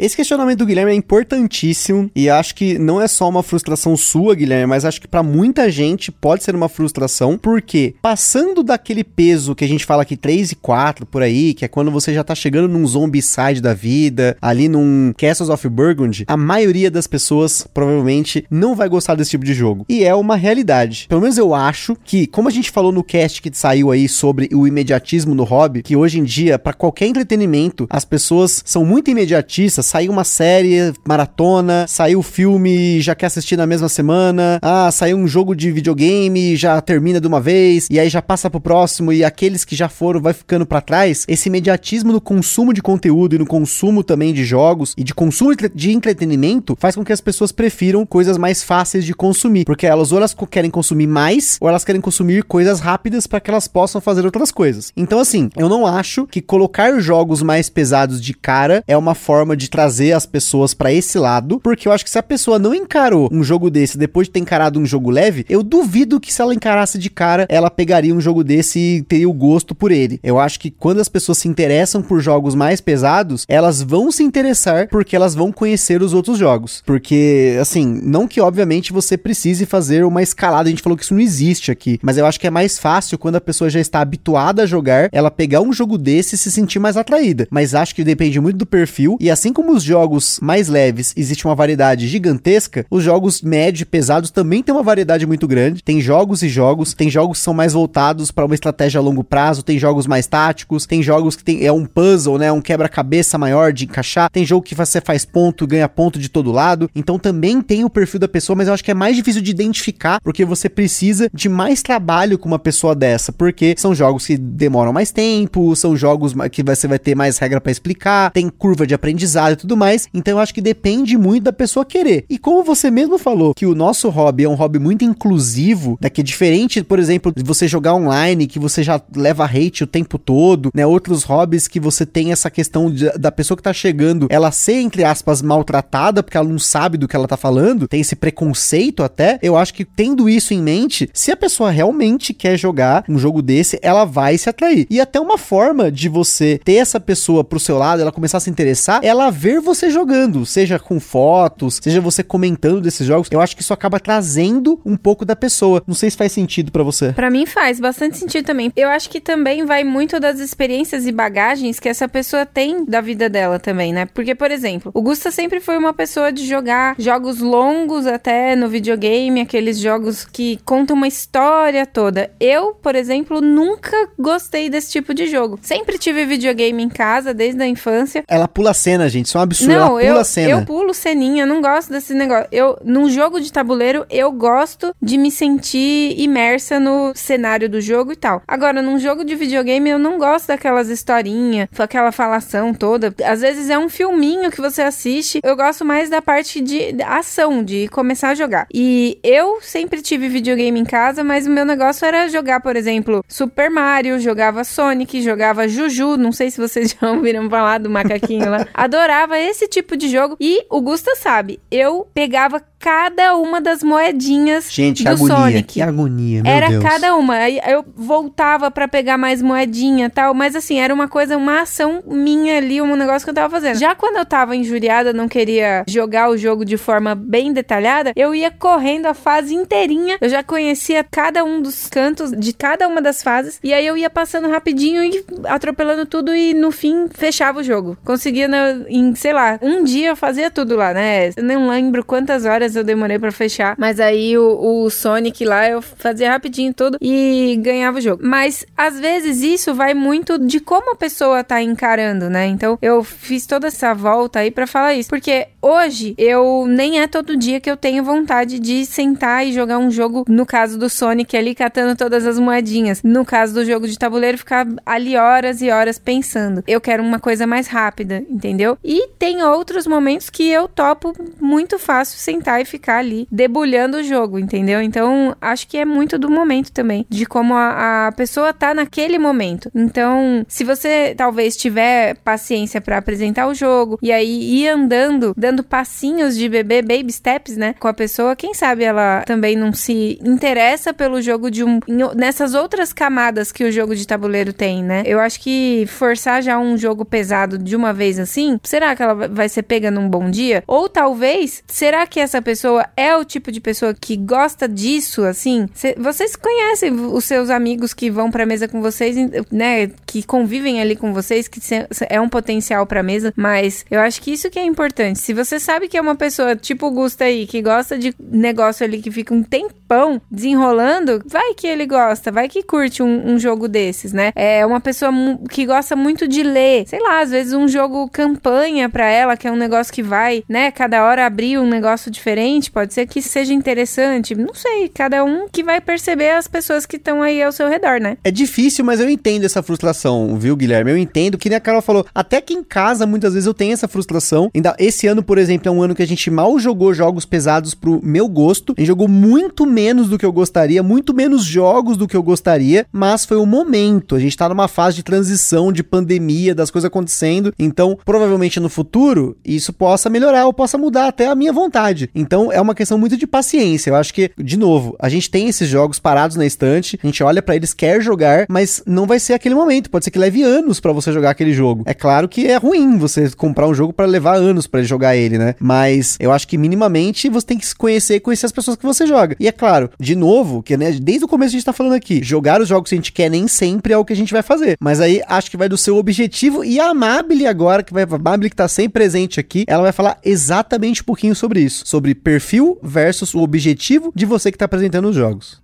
Esse questionamento do Guilherme é importantíssimo e acho que não é só uma frustração sua, Guilherme, mas acho que para muita gente pode ser uma frustração, porque passando daquele peso que a gente fala aqui 3 e 4 por aí, que é quando você já tá chegando num zombicide da vida, ali num Castles of Burgundy, a maioria das pessoas provavelmente não vai gostar desse tipo de jogo. E é uma realidade. Pelo menos eu acho que, como a gente falou no cast que saiu aí sobre o imediatismo no hobby, que hoje em dia, para qualquer entretenimento, as pessoas são muito imediatistas, saiu uma série, maratona, saiu o filme, já quer assistir na mesma semana, ah, saiu um jogo de videogame, já termina de uma vez, e aí já passa pro próximo, e aqueles que já foram vai ficando para trás. Esse imediatismo no consumo de conteúdo e no consumo também de jogos e de consumo de entretenimento faz com que as pessoas prefiram coisas mais fáceis de consumir, porque elas ou elas querem consumir mais, ou elas querem consumir coisas rápidas para que elas possam fazer outras coisas. Então, assim, eu não acho que colocar jogos mais pesados de cara é uma forma de trazer as pessoas para esse lado, porque eu acho que se a pessoa não encarou um jogo desse depois de ter encarado um jogo leve, eu duvido que se ela encarasse de cara, ela pegaria um jogo desse e teria o gosto por ele. Eu acho que quando as pessoas se interessam por jogos mais pesados, elas vão se interessar porque elas vão conhecer os outros jogos. Porque, assim, não que obviamente você precise fazer uma escalada, a gente falou que isso não existe aqui, mas eu acho que é mais fácil quando a pessoa já está habituada a jogar, ela pegar um jogo desse e se sentir mais atraída. Mas acho que depende muito do perfil, e assim como os jogos mais leves existe uma variedade gigantesca, os jogos médio e pesados também tem uma variedade muito grande. Tem jogos e jogos, tem jogos que são mais voltados para uma estratégia a longo prazo, tem jogos mais táticos, tem jogos que tem, é um puzzle, né, um quebra-cabeça maior de encaixar, tem jogo que você faz ponto, ganha ponto de todo lado. Então também tem o perfil da pessoa, mas eu acho que é mais difícil de identificar porque você precisa de mais trabalho com uma pessoa dessa, porque são jogos que demoram mais tempo, são jogos que você vai ter mais regra para explicar, tem curva de aprendizado e tudo mais. Então eu acho que depende muito da pessoa querer. E como você mesmo falou que o nosso hobby é um hobby muito inclusivo, né, que é diferente, por exemplo, de você jogar online, que você já leva hate o tempo todo, né, outros hobbies que você tem essa questão de, da pessoa que tá chegando, ela ser, entre aspas, maltratada, porque ela não sabe do que ela tá falando, tem esse preconceito até, eu acho que tendo isso em mente, se a pessoa realmente quer jogar um jogo desse, ela vai se atrair. E até uma forma de você ter essa pessoa pro seu lado, ela começar a se interessar, ela ver você jogando, seja com fotos, seja você comentando desses jogos, eu acho que isso acaba trazendo um pouco da pessoa. Não sei se faz sentido para você. Para mim faz bastante sentido também. Eu acho que também vai muito das experiências e bagagens que essa pessoa tem da vida dela também, né? Porque, por exemplo, o Gusta sempre foi uma pessoa de jogar jogos longos até no videogame, aqueles jogos que contam uma história toda. Eu, por exemplo, nunca gostei desse tipo de jogo. Sempre tive videogame em casa desde a infância. Ela pula cena, gente. Isso é um absurdo. Não, ela pula eu, cena. eu pulo ceninha, eu não gosto desse negócio. Eu, num jogo de tabuleiro, eu gosto de me sentir imersa no cenário do jogo e tal. Agora, num jogo de videogame, eu não gosto daquelas historinhas, aquela falação toda. Às vezes é um filminho que você assiste. Eu gosto mais da parte de ação, de começar a jogar. E eu sempre tive videogame em casa, mas o meu negócio era jogar, por exemplo, Super Mario, jogava Sonic, jogava Juju. Não sei se vocês já ouviram falar do macaquinho lá. Adorava esse tipo de jogo. E o Gusta sabe, eu pegava cada uma das moedinhas Gente, do agonia, Sonic. que agonia, meu Era Deus. cada uma. Aí eu voltava pra pegar mais moedinha e tal. Mas assim, era uma coisa, uma ação minha ali, um negócio que eu tava fazendo. Já quando eu tava injuriada, não queria jogar o jogo de forma bem detalhada, eu ia correndo a fase inteirinha. Eu já conhecia cada um dos cantos de cada uma das fases. E aí eu ia passando rapidinho e atropelando tudo e no fim fechava o jogo. Conseguia, na- em, sei lá, um dia eu fazia tudo lá, né? Eu não lembro quantas horas eu demorei pra fechar. Mas aí o, o Sonic lá eu fazia rapidinho tudo e ganhava o jogo. Mas às vezes isso vai muito de como a pessoa tá encarando, né? Então eu fiz toda essa volta aí pra falar isso. Porque hoje eu nem é todo dia que eu tenho vontade de sentar e jogar um jogo, no caso do Sonic ali catando todas as moedinhas. No caso do jogo de tabuleiro, ficar ali horas e horas pensando. Eu quero uma coisa mais rápida, entendeu? E tem outros momentos que eu topo muito fácil sentar e ficar ali debulhando o jogo, entendeu? Então, acho que é muito do momento também, de como a, a pessoa tá naquele momento. Então, se você talvez tiver paciência para apresentar o jogo e aí ir andando, dando passinhos de bebê, baby steps, né, com a pessoa, quem sabe ela também não se interessa pelo jogo de um nessas outras camadas que o jogo de tabuleiro tem, né? Eu acho que forçar já um jogo pesado de uma vez assim, será que ela vai ser pega num bom dia? Ou talvez, será que essa pessoa é o tipo de pessoa que gosta disso, assim? Cê, vocês conhecem os seus amigos que vão pra mesa com vocês, né? Que convivem ali com vocês, que é um potencial pra mesa, mas eu acho que isso que é importante. Se você sabe que é uma pessoa tipo o Gusta aí, que gosta de negócio ali que fica um tempão desenrolando, vai que ele gosta, vai que curte um, um jogo desses, né? É uma pessoa que gosta muito de ler, sei lá, às vezes um jogo campanha pra ela, que é um negócio que vai, né, cada hora abrir um negócio diferente, pode ser que seja interessante, não sei, cada um que vai perceber as pessoas que estão aí ao seu redor, né? É difícil, mas eu entendo essa frustração, viu, Guilherme? Eu entendo que nem a Carol falou, até que em casa muitas vezes eu tenho essa frustração. Ainda esse ano, por exemplo, é um ano que a gente mal jogou jogos pesados pro meu gosto. A gente jogou muito menos do que eu gostaria, muito menos jogos do que eu gostaria, mas foi o momento. A gente tá numa fase de transição, de pandemia, das coisas acontecendo. Então, provavelmente no futuro, isso possa melhorar ou possa mudar até a minha vontade. Então, é uma questão muito de paciência. Eu acho que, de novo, a gente tem esses jogos parados na estante, a gente olha para eles, quer jogar, mas não vai ser aquele momento. Pode ser que leve anos para você jogar aquele jogo. É claro que é ruim você comprar um jogo para levar anos para jogar ele, né? Mas eu acho que minimamente você tem que se conhecer e conhecer as pessoas que você joga. E é claro, de novo, que né, desde o começo a gente tá falando aqui, jogar os jogos que a gente quer nem sempre é o que a gente vai fazer. Mas aí acho que vai do seu objetivo e a Amabile agora, que vai, a Amabile que tá sempre presente aqui, ela vai falar exatamente um pouquinho sobre isso, sobre perfil versus o objetivo de você que tá apresentando os jogos.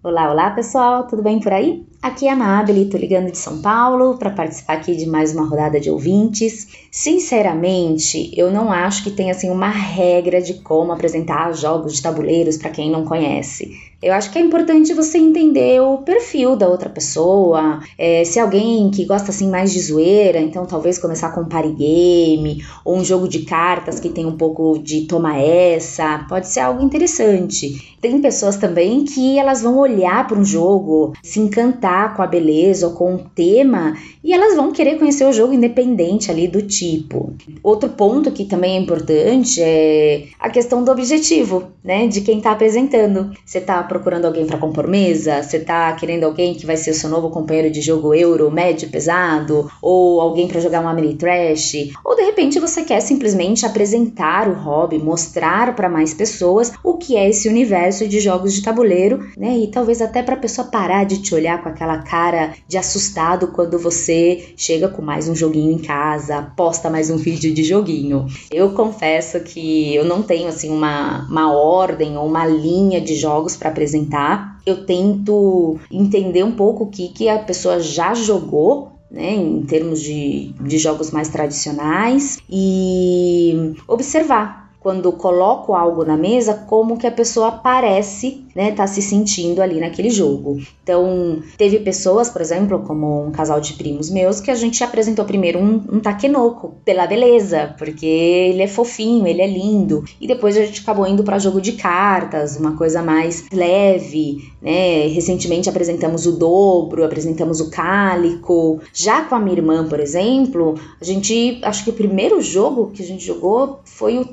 Olá, olá pessoal, tudo bem por aí? Aqui é a Amabile, tô ligando de São Paulo para participar aqui de mais uma rodada de ouvintes. Sinceramente, eu não acho que tenha assim uma regra de como apresentar jogos de tabuleiros para quem não conhece. Eu acho que é importante você entender o perfil da outra pessoa. É, se é alguém que gosta assim mais de zoeira, então talvez começar com um party game ou um jogo de cartas que tem um pouco de toma essa, pode ser algo interessante. Tem pessoas também que elas vão olhar para um jogo, se encantar com a beleza ou com o tema e elas vão querer conhecer o jogo independente ali do tipo. Outro ponto que também é importante é a questão do objetivo, né, de quem está apresentando. Você está procurando alguém para compor mesa? Você tá querendo alguém que vai ser o seu novo companheiro de jogo euro, médio, pesado? Ou alguém para jogar uma mini trash? Ou de repente você quer simplesmente apresentar o hobby, mostrar para mais pessoas o que é esse universo de jogos de tabuleiro, né? E talvez até para a pessoa parar de te olhar com aquela cara de assustado quando você chega com mais um joguinho em casa, posta mais um vídeo de joguinho. Eu confesso que eu não tenho assim uma, uma ordem ou uma linha de jogos para apresentar. Eu tento entender um pouco o que, que a pessoa já jogou né, em termos de, de jogos mais tradicionais e observar quando coloco algo na mesa, como que a pessoa parece, né, tá se sentindo ali naquele jogo. Então, teve pessoas, por exemplo, como um casal de primos meus, que a gente apresentou primeiro um, um taquenoco, pela beleza, porque ele é fofinho, ele é lindo. E depois a gente acabou indo para jogo de cartas, uma coisa mais leve, né? Recentemente apresentamos o dobro, apresentamos o cálico. Já com a minha irmã, por exemplo, a gente, acho que o primeiro jogo que a gente jogou foi o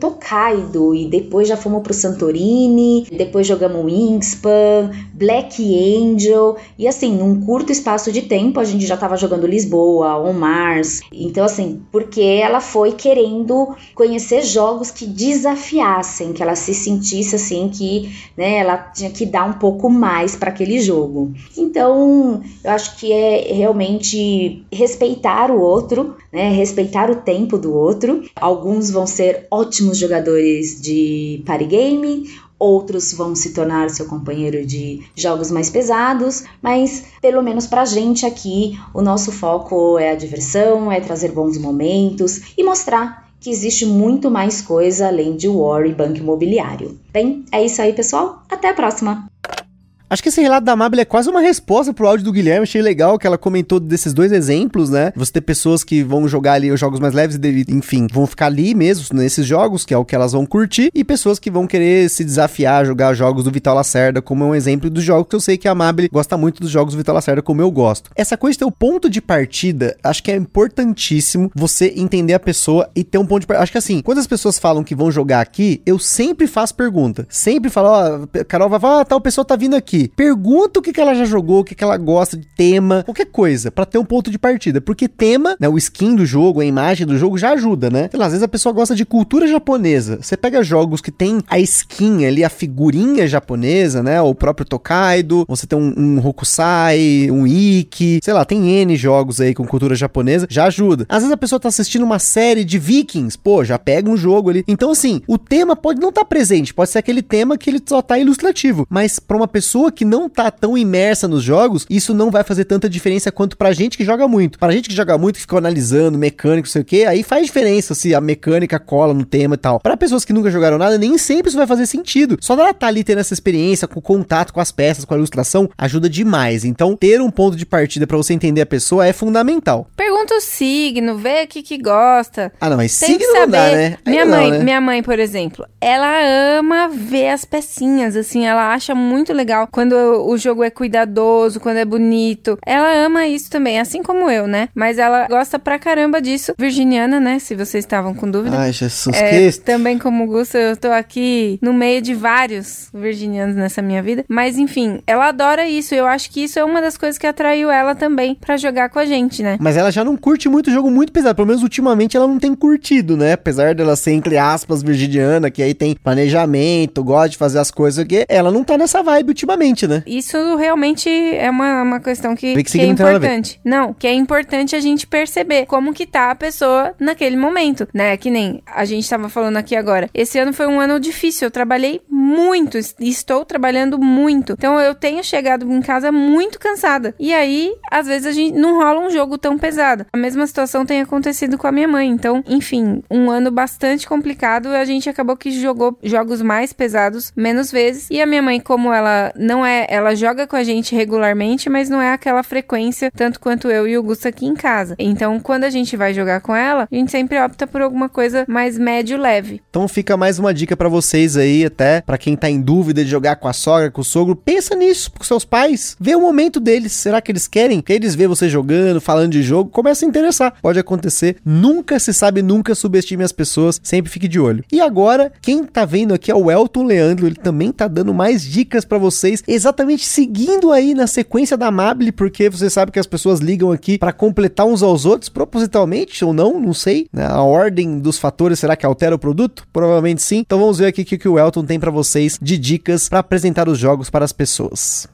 Tokaido, e depois já fomos pro Santorini, depois jogamos Wingspan, Black Angel, e assim, num curto espaço de tempo, a gente já estava jogando Lisboa, On Mars. Então, assim, porque ela foi querendo conhecer jogos que desafiassem, que ela se sentisse assim que, né, ela tinha que dar um pouco mais para aquele jogo. Então, eu acho que é realmente respeitar o outro, né, respeitar o tempo do outro. Alguns vão ser ótimos jogadores de party game, outros vão se tornar seu companheiro de jogos mais pesados, mas pelo menos pra gente aqui, o nosso foco é a diversão, é trazer bons momentos e mostrar que existe muito mais coisa além de War e banco imobiliário. Bem, é isso aí, pessoal. Até a próxima! Acho que esse relato da Mabel é quase uma resposta pro áudio do Guilherme. Achei legal que ela comentou desses dois exemplos, né? Você ter pessoas que vão jogar ali os jogos mais leves e, enfim, vão ficar ali mesmo nesses jogos, que é o que elas vão curtir, e pessoas que vão querer se desafiar a jogar jogos do Vital Lacerda, como é um exemplo dos jogos que eu sei que a Mabel gosta muito dos jogos do Vital Lacerda, como eu gosto. Essa coisa de ter o ponto de partida, acho que é importantíssimo você entender a pessoa e ter um ponto de partida. Acho que assim, quando as pessoas falam que vão jogar aqui, eu sempre faço pergunta. Sempre falo, ó, oh, Carol vai falar, ah, tal pessoa tá vindo aqui aqui. Pergunta o que, que ela já jogou, o que, que ela gosta de tema, qualquer coisa, para ter um ponto de partida. Porque tema, né, o skin do jogo, a imagem do jogo já ajuda, né? Sei lá, às vezes a pessoa gosta de cultura japonesa. Você pega jogos que tem a skin ali, a figurinha japonesa, né? O próprio Tokaido, você tem um, um Hokusai, um Ikki, sei lá, tem N jogos aí com cultura japonesa, já ajuda. Às vezes a pessoa tá assistindo uma série de vikings, pô, já pega um jogo ali. Então, assim, o tema pode não estar tá presente, pode ser aquele tema que ele só tá ilustrativo, mas para uma pessoa que não tá tão imersa nos jogos, isso não vai fazer tanta diferença quanto pra gente que joga muito. Pra gente que joga muito, que fica analisando, mecânico, sei o que, aí faz diferença se a mecânica cola no tema e tal. Para pessoas que nunca jogaram nada, nem sempre isso vai fazer sentido. Só dela tá ali tendo essa experiência, com contato com as peças, com a ilustração, ajuda demais. Então, ter um ponto de partida para você entender a pessoa é fundamental. Pergunta o signo, vê o que que gosta. Ah, não, mas Tem signo não dá, né? Aí minha mãe, né? minha mãe, por exemplo, ela ama ver as pecinhas, assim, ela acha muito legal quando o jogo é cuidadoso, quando é bonito. Ela ama isso também, assim como eu, né? Mas ela gosta pra caramba disso. Virginiana, né? Se vocês estavam com dúvida. Ai, Jesus é, Cristo. Também como Gusto, eu tô aqui no meio de vários virginianos nessa minha vida. Mas enfim, ela adora isso. Eu acho que isso é uma das coisas que atraiu ela também para jogar com a gente, né? Mas ela já não curte muito jogo muito pesado. Pelo menos ultimamente ela não tem curtido, né? Apesar dela ser, entre aspas, virginiana, que aí tem planejamento, gosta de fazer as coisas aqui. Ela não tá nessa vibe ultimamente, né? Isso realmente é uma, uma questão que, que, que é importante. Não, que é importante a gente perceber como que tá a pessoa naquele momento, né? Que nem a gente tava falando aqui agora. Esse ano foi um ano difícil, eu trabalhei muito, estou trabalhando muito. Então eu tenho chegado em casa muito cansada. E aí, às vezes a gente não rola um jogo tão pesado. A mesma situação tem acontecido com a minha mãe. Então, enfim, um ano bastante complicado. A gente acabou que jogou jogos mais pesados menos vezes. E a minha mãe, como ela não é, ela joga com a gente regularmente, mas não é aquela frequência tanto quanto eu e o Gusto aqui em casa. Então, quando a gente vai jogar com ela, a gente sempre opta por alguma coisa mais médio leve. Então fica mais uma dica para vocês aí, até para quem tá em dúvida de jogar com a sogra, com o sogro, pensa nisso com seus pais, vê o momento deles. Será que eles querem? Que eles vê você jogando, falando de jogo, começa a interessar. Pode acontecer. Nunca se sabe, nunca subestime as pessoas, sempre fique de olho. E agora, quem tá vendo aqui é o Elton Leandro, ele também tá dando mais dicas para vocês, exatamente seguindo aí na sequência da Mable, porque você sabe que as pessoas ligam aqui para completar uns aos outros, propositalmente ou não, não sei. Né? A ordem dos fatores será que altera o produto? Provavelmente sim. Então vamos ver aqui o que o Elton tem para vocês de dicas para apresentar os jogos para as pessoas.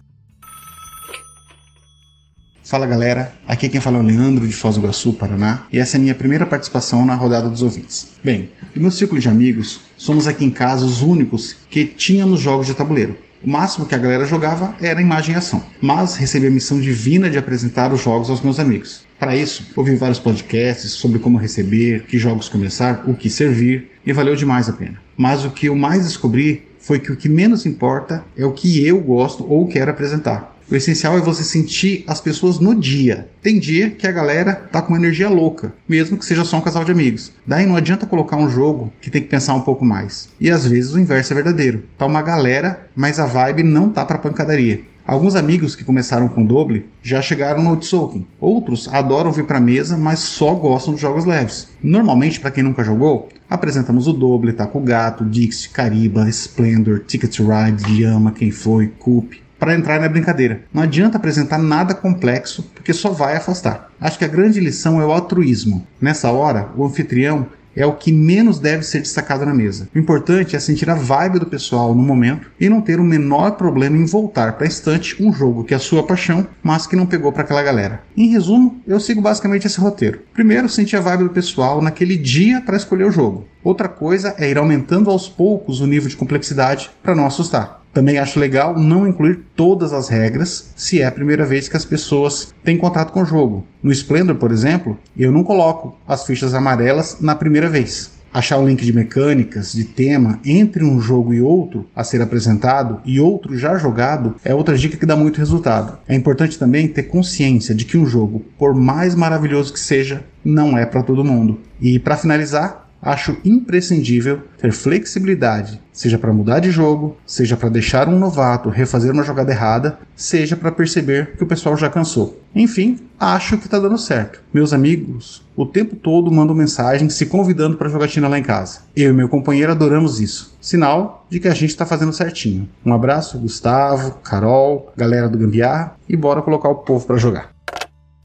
Fala galera, aqui quem fala é o Leandro de Foz do Iguaçu, Paraná, e essa é a minha primeira participação na rodada dos ouvintes. Bem, no meu círculo de amigos, somos aqui em casa os únicos que tínhamos jogos de tabuleiro. O máximo que a galera jogava era imagem e ação, mas recebi a missão divina de apresentar os jogos aos meus amigos. Para isso, ouvi vários podcasts sobre como receber, que jogos começar, o que servir, e valeu demais a pena. Mas o que eu mais descobri foi que o que menos importa é o que eu gosto ou quero apresentar. O essencial é você sentir as pessoas no dia. Tem dia que a galera tá com uma energia louca, mesmo que seja só um casal de amigos. Daí não adianta colocar um jogo que tem que pensar um pouco mais. E às vezes o inverso é verdadeiro. Tá uma galera, mas a vibe não tá para pancadaria. Alguns amigos que começaram com doble já chegaram no Tzolk'in. Outros adoram vir para mesa, mas só gostam de jogos leves. Normalmente, para quem nunca jogou, apresentamos o doble, Taco Gato, Dixie, Cariba, Splendor, Ticket Ride, Yama, Quem Foi, Coop para entrar na brincadeira. Não adianta apresentar nada complexo, porque só vai afastar. Acho que a grande lição é o altruísmo. Nessa hora, o anfitrião é o que menos deve ser destacado na mesa. O importante é sentir a vibe do pessoal no momento e não ter o menor problema em voltar para a estante um jogo que é a sua paixão, mas que não pegou para aquela galera. Em resumo, eu sigo basicamente esse roteiro. Primeiro, sentir a vibe do pessoal naquele dia para escolher o jogo. Outra coisa é ir aumentando aos poucos o nível de complexidade para não assustar. Também acho legal não incluir todas as regras se é a primeira vez que as pessoas têm contato com o jogo. No Splendor, por exemplo, eu não coloco as fichas amarelas na primeira vez. Achar o link de mecânicas, de tema entre um jogo e outro a ser apresentado e outro já jogado é outra dica que dá muito resultado. É importante também ter consciência de que um jogo, por mais maravilhoso que seja, não é para todo mundo. E para finalizar, acho imprescindível ter flexibilidade, seja para mudar de jogo, seja para deixar um novato refazer uma jogada errada, seja para perceber que o pessoal já cansou. Enfim, acho que está dando certo. Meus amigos o tempo todo mandam mensagem se convidando para jogatina lá em casa. Eu e meu companheiro adoramos isso. Sinal de que a gente está fazendo certinho. Um abraço, Gustavo, Carol, galera do Gambiarra e bora colocar o povo para jogar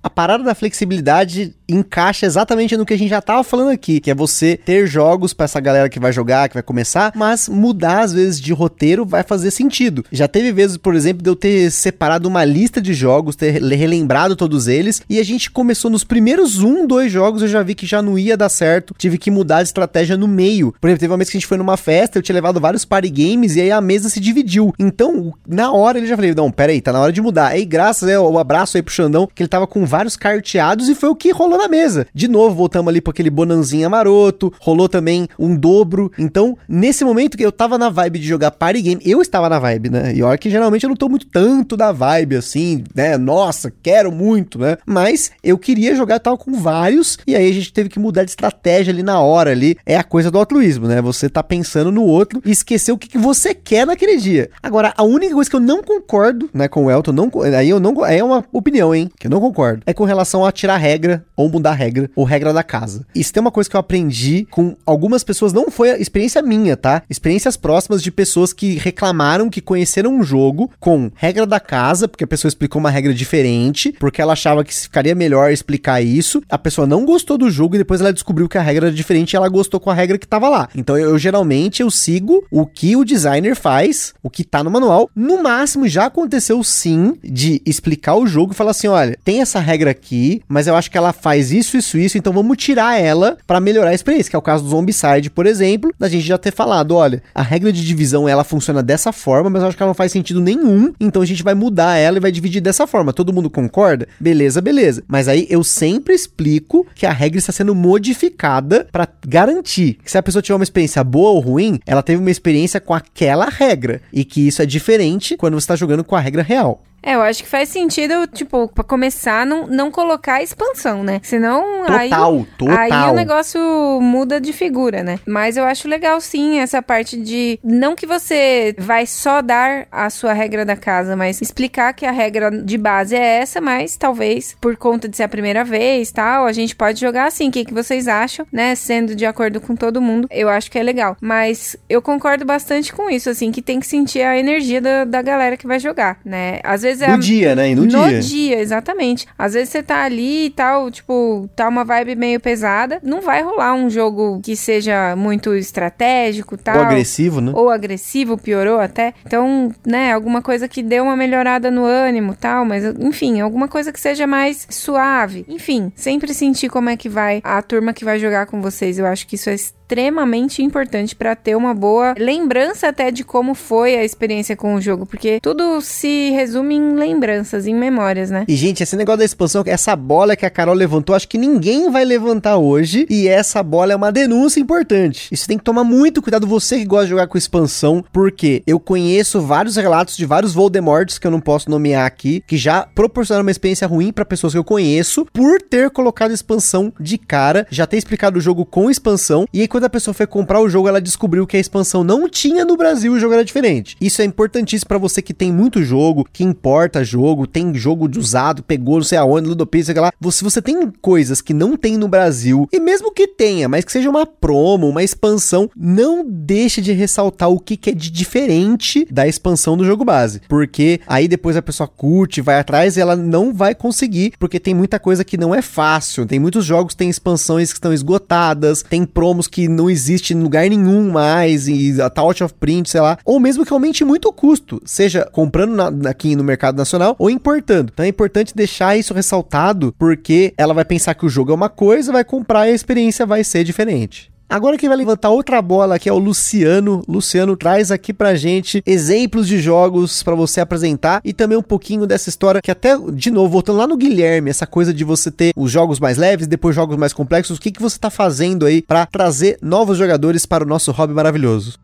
a parada da flexibilidade encaixa exatamente no que a gente já tava falando aqui, que é você ter jogos para essa galera que vai jogar, que vai começar, mas mudar às vezes de roteiro vai fazer sentido. Já teve vezes, por exemplo, de eu ter separado uma lista de jogos, ter relembrado todos eles, e a gente começou nos primeiros um, dois jogos, eu já vi que já não ia dar certo, tive que mudar de estratégia no meio. Por exemplo, teve uma vez que a gente foi numa festa, eu tinha levado vários party games e aí a mesa se dividiu. Então, na hora ele já falei, não, pera aí, tá na hora de mudar. Aí, graças ao né, abraço aí pro Xandão, que ele tava com vários carteados e foi o que rolou na mesa. De novo, voltamos ali para aquele bonanzinha maroto, rolou também um dobro. Então, nesse momento que eu tava na vibe de jogar party game, eu estava na vibe, né? E olha que geralmente eu não tô muito tanto da vibe assim, né? Nossa, quero muito, né? Mas eu queria jogar tal com vários e aí a gente teve que mudar de estratégia ali na hora ali. É a coisa do altruísmo, né? Você tá pensando no outro e esquecer o que, que você quer naquele dia. Agora, a única coisa que eu não concordo, né, com o Elton, não, aí eu não, é uma opinião, hein, que eu não concordo, é com relação a tirar regra ou mudar regra ou regra da casa. Isso tem uma coisa que eu aprendi com algumas pessoas, não foi experiência minha, tá? Experiências próximas de pessoas que reclamaram que conheceram um jogo com regra da casa, porque a pessoa explicou uma regra diferente, porque ela achava que ficaria melhor explicar isso. A pessoa não gostou do jogo e depois ela descobriu que a regra era diferente e ela gostou com a regra que tava lá. Então eu, eu geralmente eu sigo o que o designer faz, o que tá no manual. No máximo já aconteceu sim de explicar o jogo e falar assim, olha, tem essa regra aqui aqui, mas eu acho que ela faz isso, isso, isso, então vamos tirar ela para melhorar a experiência, que é o caso do Zombicide, por exemplo, da gente já ter falado, olha, a regra de divisão ela funciona dessa forma, mas eu acho que ela não faz sentido nenhum, então a gente vai mudar ela e vai dividir dessa forma. Todo mundo concorda? Beleza, beleza. Mas aí eu sempre explico que a regra está sendo modificada para garantir que se a pessoa tiver uma experiência boa ou ruim, ela teve uma experiência com aquela regra e que isso é diferente quando você está jogando com a regra real. É, eu acho que faz sentido, tipo, pra começar, não, não colocar expansão, né? Senão. Total, aí, total. Aí o negócio muda de figura, né? Mas eu acho legal, sim, essa parte de. Não que você vai só dar a sua regra da casa, mas explicar que a regra de base é essa, mas talvez por conta de ser a primeira vez tal, a gente pode jogar assim. O que, que vocês acham, né? Sendo de acordo com todo mundo, eu acho que é legal. Mas eu concordo bastante com isso, assim, que tem que sentir a energia da, da galera que vai jogar, né? Às vezes vezes é. No dia, né? E no, no dia. No dia, exatamente. Às vezes você tá ali e tal, tipo, tá uma vibe meio pesada. Não vai rolar um jogo que seja muito estratégico tal. Ou agressivo, né? Ou agressivo, piorou até. Então, né, alguma coisa que dê uma melhorada no ânimo tal, mas enfim, alguma coisa que seja mais suave. Enfim, sempre sentir como é que vai a turma que vai jogar com vocês. Eu acho que isso é extremamente importante para ter uma boa lembrança até de como foi a experiência com o jogo, porque tudo se resume em lembranças, em memórias, né? E gente, esse negócio da expansão, essa bola que a Carol levantou, acho que ninguém vai levantar hoje, e essa bola é uma denúncia importante. Isso tem que tomar muito cuidado você que gosta de jogar com expansão, porque eu conheço vários relatos de vários Voldemorts que eu não posso nomear aqui, que já proporcionaram uma experiência ruim para pessoas que eu conheço por ter colocado expansão de cara, já ter explicado o jogo com expansão e aí quando a pessoa foi comprar o jogo, ela descobriu que a expansão não tinha no Brasil o jogo era diferente. Isso é importantíssimo para você que tem muito jogo, que importa jogo, tem jogo usado, pegou não sei aonde, Ludopia, sei lá. Se você tem coisas que não tem no Brasil, e mesmo que tenha, mas que seja uma promo, uma expansão, não deixe de ressaltar o que, que é de diferente da expansão do jogo base. Porque aí depois a pessoa curte, vai atrás e ela não vai conseguir, porque tem muita coisa que não é fácil. Tem muitos jogos que tem expansões que estão esgotadas, tem promos que não existe em lugar nenhum mais, e a out of print, sei lá. Ou mesmo que aumente muito o custo, seja comprando na, aqui no mercado nacional ou importando. Então é importante deixar isso ressaltado, porque ela vai pensar que o jogo é uma coisa, vai comprar e a experiência vai ser diferente. Agora quem vai levantar outra bola aqui é o Luciano. Luciano traz aqui pra gente exemplos de jogos para você apresentar e também um pouquinho dessa história que até, de novo, voltando lá no Guilherme, essa coisa de você ter os jogos mais leves, depois jogos mais complexos, o que, que você tá fazendo aí para trazer novos jogadores para o nosso hobby maravilhoso?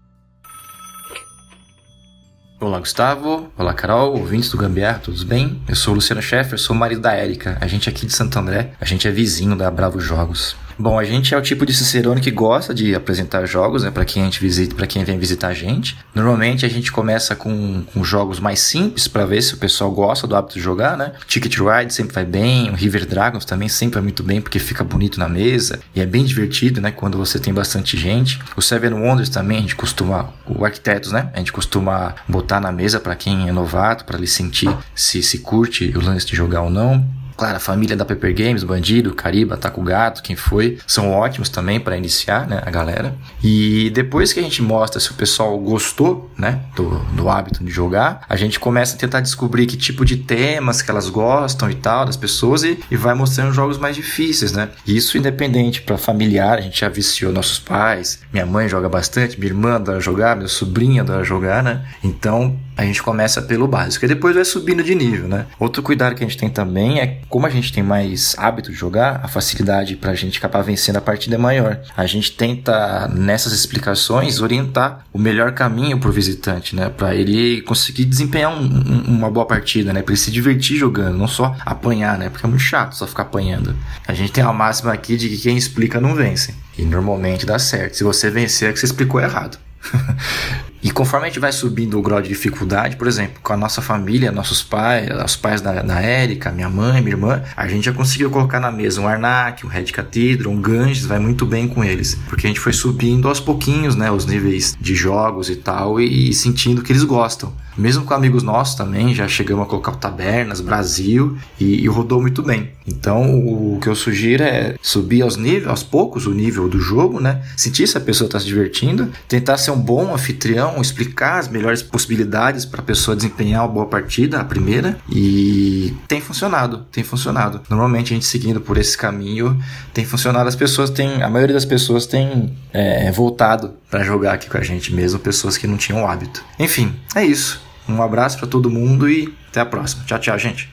Olá, Gustavo. Olá, Carol. Ouvintes do Gambiar, tudo bem? Eu sou o Luciano Scheffer, sou o marido da Érica. A gente é aqui de Santo André, a gente é vizinho da Bravo Jogos. Bom, a gente é o tipo de cicerone que gosta de apresentar jogos, né, para quem a gente visita, para quem vem visitar a gente. Normalmente a gente começa com, com jogos mais simples para ver se o pessoal gosta do hábito de jogar, né? Ticket Ride sempre vai bem, o River Dragons também sempre vai muito bem porque fica bonito na mesa e é bem divertido, né, quando você tem bastante gente. O Seven Wonders também a gente costuma, o Arquitetos, né? A gente costuma botar na mesa para quem é novato, para ele sentir se se curte o lance de jogar ou não. Claro, a família da Pepper Games, Bandido, Cariba, Taco Gato, quem foi, são ótimos também para iniciar, né, a galera. E depois que a gente mostra se o pessoal gostou, né, do, do hábito de jogar, a gente começa a tentar descobrir que tipo de temas que elas gostam e tal, das pessoas, e, e vai mostrando jogos mais difíceis, né. Isso independente para familiar, a gente já viciou nossos pais, minha mãe joga bastante, minha irmã adora jogar, meu sobrinho adora jogar, né. Então, a gente começa pelo básico e depois vai subindo de nível, né? Outro cuidado que a gente tem também é como a gente tem mais hábito de jogar, a facilidade para a gente acabar vencendo a partida é maior. A gente tenta nessas explicações orientar o melhor caminho para o visitante, né? Para ele conseguir desempenhar um, um, uma boa partida, né? Para ele se divertir jogando, não só apanhar, né? Porque é muito chato só ficar apanhando. A gente tem uma máxima aqui de que quem explica não vence e normalmente dá certo. Se você vencer é que você explicou errado. E conforme a gente vai subindo o grau de dificuldade, por exemplo, com a nossa família, nossos pais, os pais da, da Érica, minha mãe, minha irmã, a gente já conseguiu colocar na mesa um Arnak, um Red Cathedral, um Ganges, vai muito bem com eles. Porque a gente foi subindo aos pouquinhos, né, os níveis de jogos e tal, e, e sentindo que eles gostam. Mesmo com amigos nossos também, já chegamos a colocar o Tabernas, Brasil, e, e rodou muito bem. Então, o, o que eu sugiro é subir aos níveis, aos poucos, o nível do jogo, né? Sentir se a pessoa está se divertindo, tentar ser um bom anfitrião, explicar as melhores possibilidades para a pessoa desempenhar uma boa partida, a primeira, e tem funcionado, tem funcionado. Normalmente a gente seguindo por esse caminho tem funcionado. As pessoas têm, a maioria das pessoas tem é, voltado para jogar aqui com a gente mesmo, pessoas que não tinham o hábito. Enfim, é isso. Um abraço para todo mundo e até a próxima. Tchau, tchau, gente.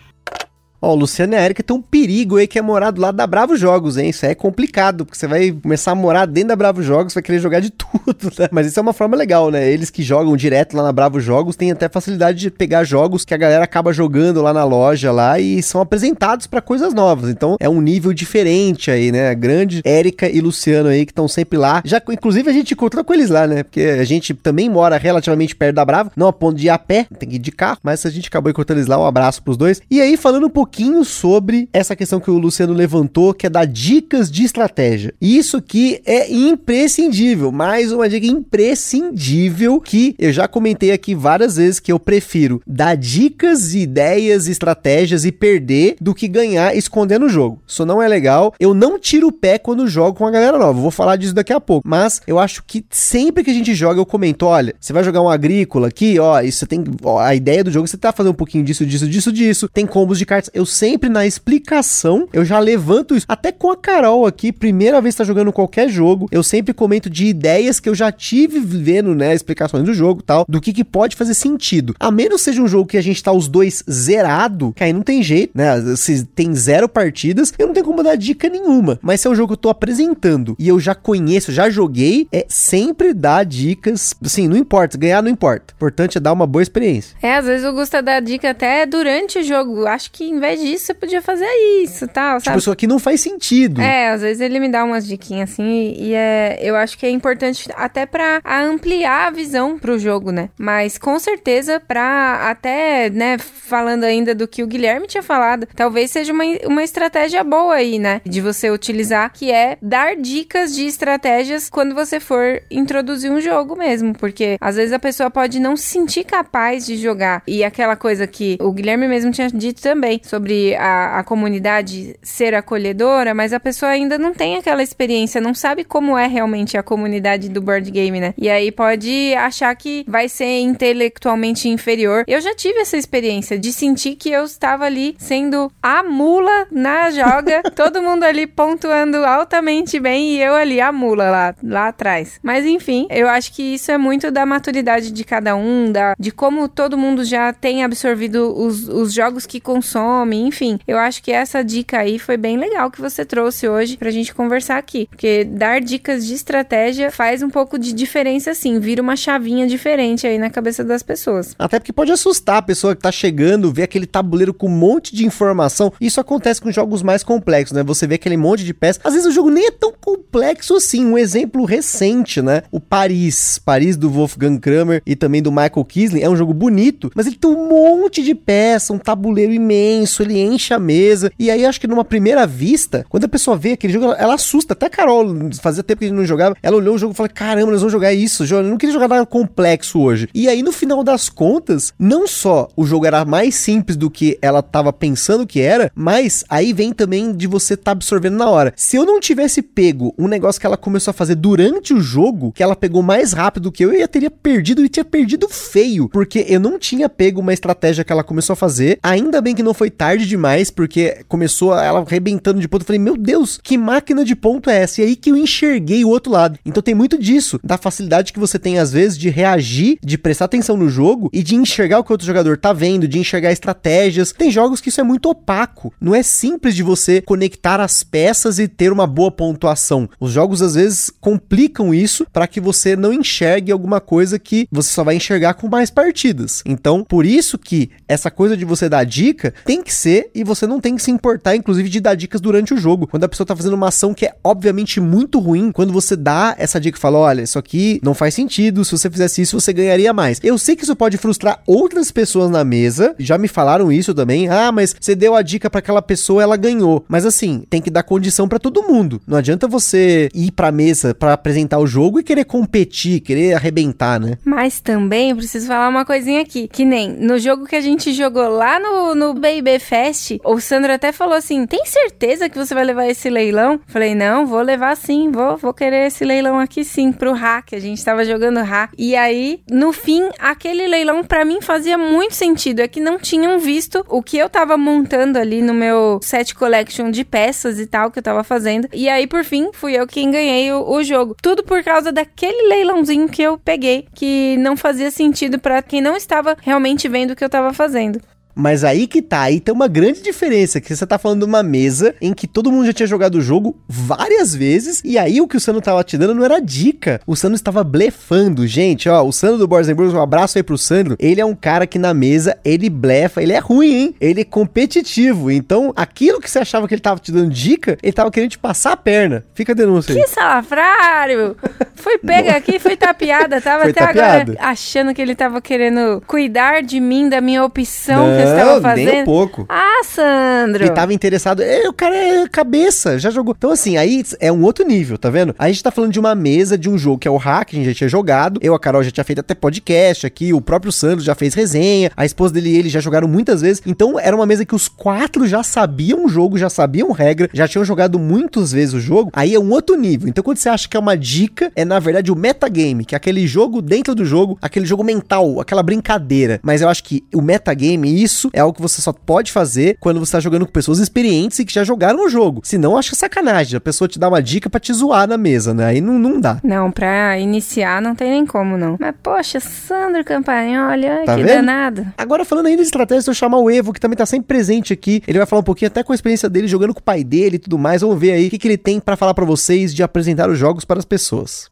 Ó, o Luciano e a Erika tem um perigo aí que é morar do lado da Bravo Jogos, hein? Isso aí é complicado, porque você vai começar a morar dentro da Bravo Jogos, vai querer jogar de tudo, né? Mas isso é uma forma legal, né? Eles que jogam direto lá na Bravo Jogos têm até facilidade de pegar jogos que a galera acaba jogando lá na loja lá e são apresentados para coisas novas. Então é um nível diferente aí, né? A grande Erika e Luciano aí que estão sempre lá. Já, inclusive, a gente encontrou com eles lá, né? Porque a gente também mora relativamente perto da Bravo, não a ponto de ir a pé, tem que ir de carro, mas a gente acabou encontrando eles lá. Um abraço pros dois. E aí, falando um pouquinho pouquinho sobre essa questão que o Luciano levantou, que é dar dicas de estratégia. Isso aqui é imprescindível, mais uma dica imprescindível que eu já comentei aqui várias vezes que eu prefiro dar dicas, ideias, estratégias e perder do que ganhar escondendo o jogo. Isso não é legal. Eu não tiro o pé quando jogo com a galera nova. Vou falar disso daqui a pouco. Mas eu acho que sempre que a gente joga, eu comento: olha, você vai jogar um agrícola aqui, ó, isso tem. Ó, a ideia do jogo você tá fazendo um pouquinho disso, disso, disso, disso. Tem combos de cartas eu sempre na explicação, eu já levanto isso. Até com a Carol aqui, primeira vez que tá jogando qualquer jogo, eu sempre comento de ideias que eu já tive vendo, né, explicações do jogo tal, do que que pode fazer sentido. A menos seja um jogo que a gente tá os dois zerado, que aí não tem jeito, né? Se tem zero partidas, eu não tenho como dar dica nenhuma. Mas se é um jogo que eu tô apresentando e eu já conheço, já joguei, é sempre dar dicas. Assim, não importa, ganhar não importa. O importante é dar uma boa experiência. É, às vezes o Gusta dá dica até durante o jogo. Acho que em vez invés disso, você podia fazer isso, tal, Tipo, sabe? isso aqui não faz sentido. É, às vezes ele me dá umas diquinhas assim e, é, eu acho que é importante até pra ampliar a visão pro jogo, né? Mas com certeza pra até, né, falando ainda do que o Guilherme tinha falado, talvez seja uma, uma estratégia boa aí, né? De você utilizar, que é dar dicas de estratégias quando você for introduzir um jogo mesmo, porque às vezes a pessoa pode não se sentir capaz de jogar. E aquela coisa que o Guilherme mesmo tinha dito também sobre a, a comunidade ser acolhedora, mas a pessoa ainda não tem aquela experiência, não sabe como é realmente a comunidade do board game, né? E aí pode achar que vai ser intelectualmente inferior. Eu já tive essa experiência de sentir que eu estava ali sendo a mula na joga, todo mundo ali pontuando altamente bem e eu ali a mula lá, lá atrás. Mas enfim, eu acho que isso é muito da maturidade de cada um, da, de como todo mundo já tem absorvido os, os jogos que consome, enfim. Eu acho que essa dica aí foi bem legal que você trouxe hoje pra gente conversar aqui. Porque dar dicas de estratégia faz um pouco de diferença, sim, vira uma chavinha diferente aí na cabeça das pessoas. Até porque pode assustar a pessoa que tá chegando, ver aquele tabuleiro com um monte de informação. Isso acontece com jogos mais complexos, né? Você vê aquele monte de peças. Às vezes o jogo nem é tão complexo assim. Um exemplo recente, né? O Paris. Paris do Wolfgang Kramer e também do Michael Kisling. É um jogo bonito, mas ele tem um monte de peça, um tabuleiro imenso, ele enche a mesa. E aí acho que numa primeira vista, quando a pessoa vê aquele jogo, ela, ela assusta. Até a Carol, fazia tempo que a gente não jogava, ela olhou o jogo e falou: caramba, nós vamos jogar isso. Eu não queria jogar nada complexo hoje. E aí, no final das contas, não só o jogo era mais simples do que ela tava pensando que era, mas aí vem também de você tá absorvendo na hora. Se eu não tivesse pego um negócio que ela começou a fazer durante o jogo, que ela pegou mais rápido do que eu, eu ia teria perdido e tinha perdido feio, porque eu não tinha pego uma estratégia que ela começou a fazer. Ainda bem que não foi tarde demais, porque começou ela arrebentando de ponto. Eu falei, meu Deus, que máquina de ponto é essa? E aí que eu enxerguei o outro lado. Então tem muito disso, da facilidade que você tem às vezes de reagir, de prestar atenção no jogo e de enxergar o que o outro jogador tá vendo, de enxergar estratégias. Tem jogos que isso é muito opaco. Não é simples de você conectar as peças e ter uma boa pontuação. Os jogos às vezes complicam isso para que você não enxergue alguma coisa que você só vai enxergar com mais partidas. Então, por isso que essa coisa de você dar dica tem que ser e você não tem que se importar, inclusive, de dar dicas durante o jogo. Quando a pessoa tá fazendo uma ação que é obviamente muito ruim, quando você dá essa dica e fala: olha, isso aqui não faz sentido, se você fizesse isso, você ganharia mais. Eu sei que isso pode frustrar outras pessoas na mesa, já me falaram isso também. Ah, mas você deu a dica para aquela pessoa, ela ganhou. Mas assim, tem que dar condição para todo mundo. Não adianta você ir pra mesa para apresentar o jogo e querer competir, querer arrebentar, né? Mas também preciso falar uma coisinha aqui. Que nem no jogo que a gente jogou lá no, no Fest, o Sandro até falou assim: tem certeza que você vai levar esse leilão? Falei, não, vou levar sim, vou, vou querer esse leilão aqui sim, pro hack. A gente tava jogando hack. E aí, no fim, aquele leilão para mim fazia muito sentido. É que não tinham visto o que eu tava montando ali no meu set collection de peças e tal que eu tava fazendo. E aí, por fim, fui eu quem ganhei o, o jogo. Tudo por causa daquele leilãozinho que eu peguei, que não fazia sentido para quem não estava realmente vendo o que eu tava fazendo. Mas aí que tá, aí tem uma grande diferença, que você tá falando de uma mesa em que todo mundo já tinha jogado o jogo várias vezes, e aí o que o Sano tava te dando não era dica, o Sano estava blefando, gente, ó, o Sandro do Borzenburg, um abraço aí pro Sandro, ele é um cara que na mesa, ele blefa, ele é ruim, hein, ele é competitivo, então aquilo que você achava que ele tava te dando dica, ele tava querendo te passar a perna, fica a denúncia aí. Que salafrário! Fui pega aqui, fui tapeada, tava Foi até tapeada? agora achando que ele tava querendo cuidar de mim, da minha opção Não, que eu estava fazendo. nem um pouco. Ah, Sandro! E tava interessado. É, o cara é cabeça, já jogou. Então, assim, aí é um outro nível, tá vendo? A gente tá falando de uma mesa de um jogo que é o Hack, a gente já tinha jogado. Eu, a Carol, já tinha feito até podcast aqui. O próprio Sandro já fez resenha. A esposa dele e ele já jogaram muitas vezes. Então, era uma mesa que os quatro já sabiam o jogo, já sabiam regra, já tinham jogado muitas vezes o jogo. Aí é um outro nível. Então, quando você acha que é uma dica, é na verdade o metagame, que é aquele jogo dentro do jogo, aquele jogo mental, aquela brincadeira. Mas eu acho que o metagame, isso é algo que você só pode fazer quando você tá jogando com pessoas experientes e que já jogaram o jogo. Senão, acho sacanagem. A pessoa te dá uma dica pra te zoar na mesa, né? Aí não, não dá. Não, pra iniciar não tem nem como, não. Mas, poxa, Sandro Campagnoli, ai, Tá que vendo? danado. Agora, falando ainda de estratégia, se eu chamar o Evo, que também tá sempre presente aqui, ele vai falar um pouquinho até com a experiência dele jogando com o pai dele e tudo mais. Vamos ver aí o que, que ele tem pra falar pra vocês de apresentar os jogos para as pessoas.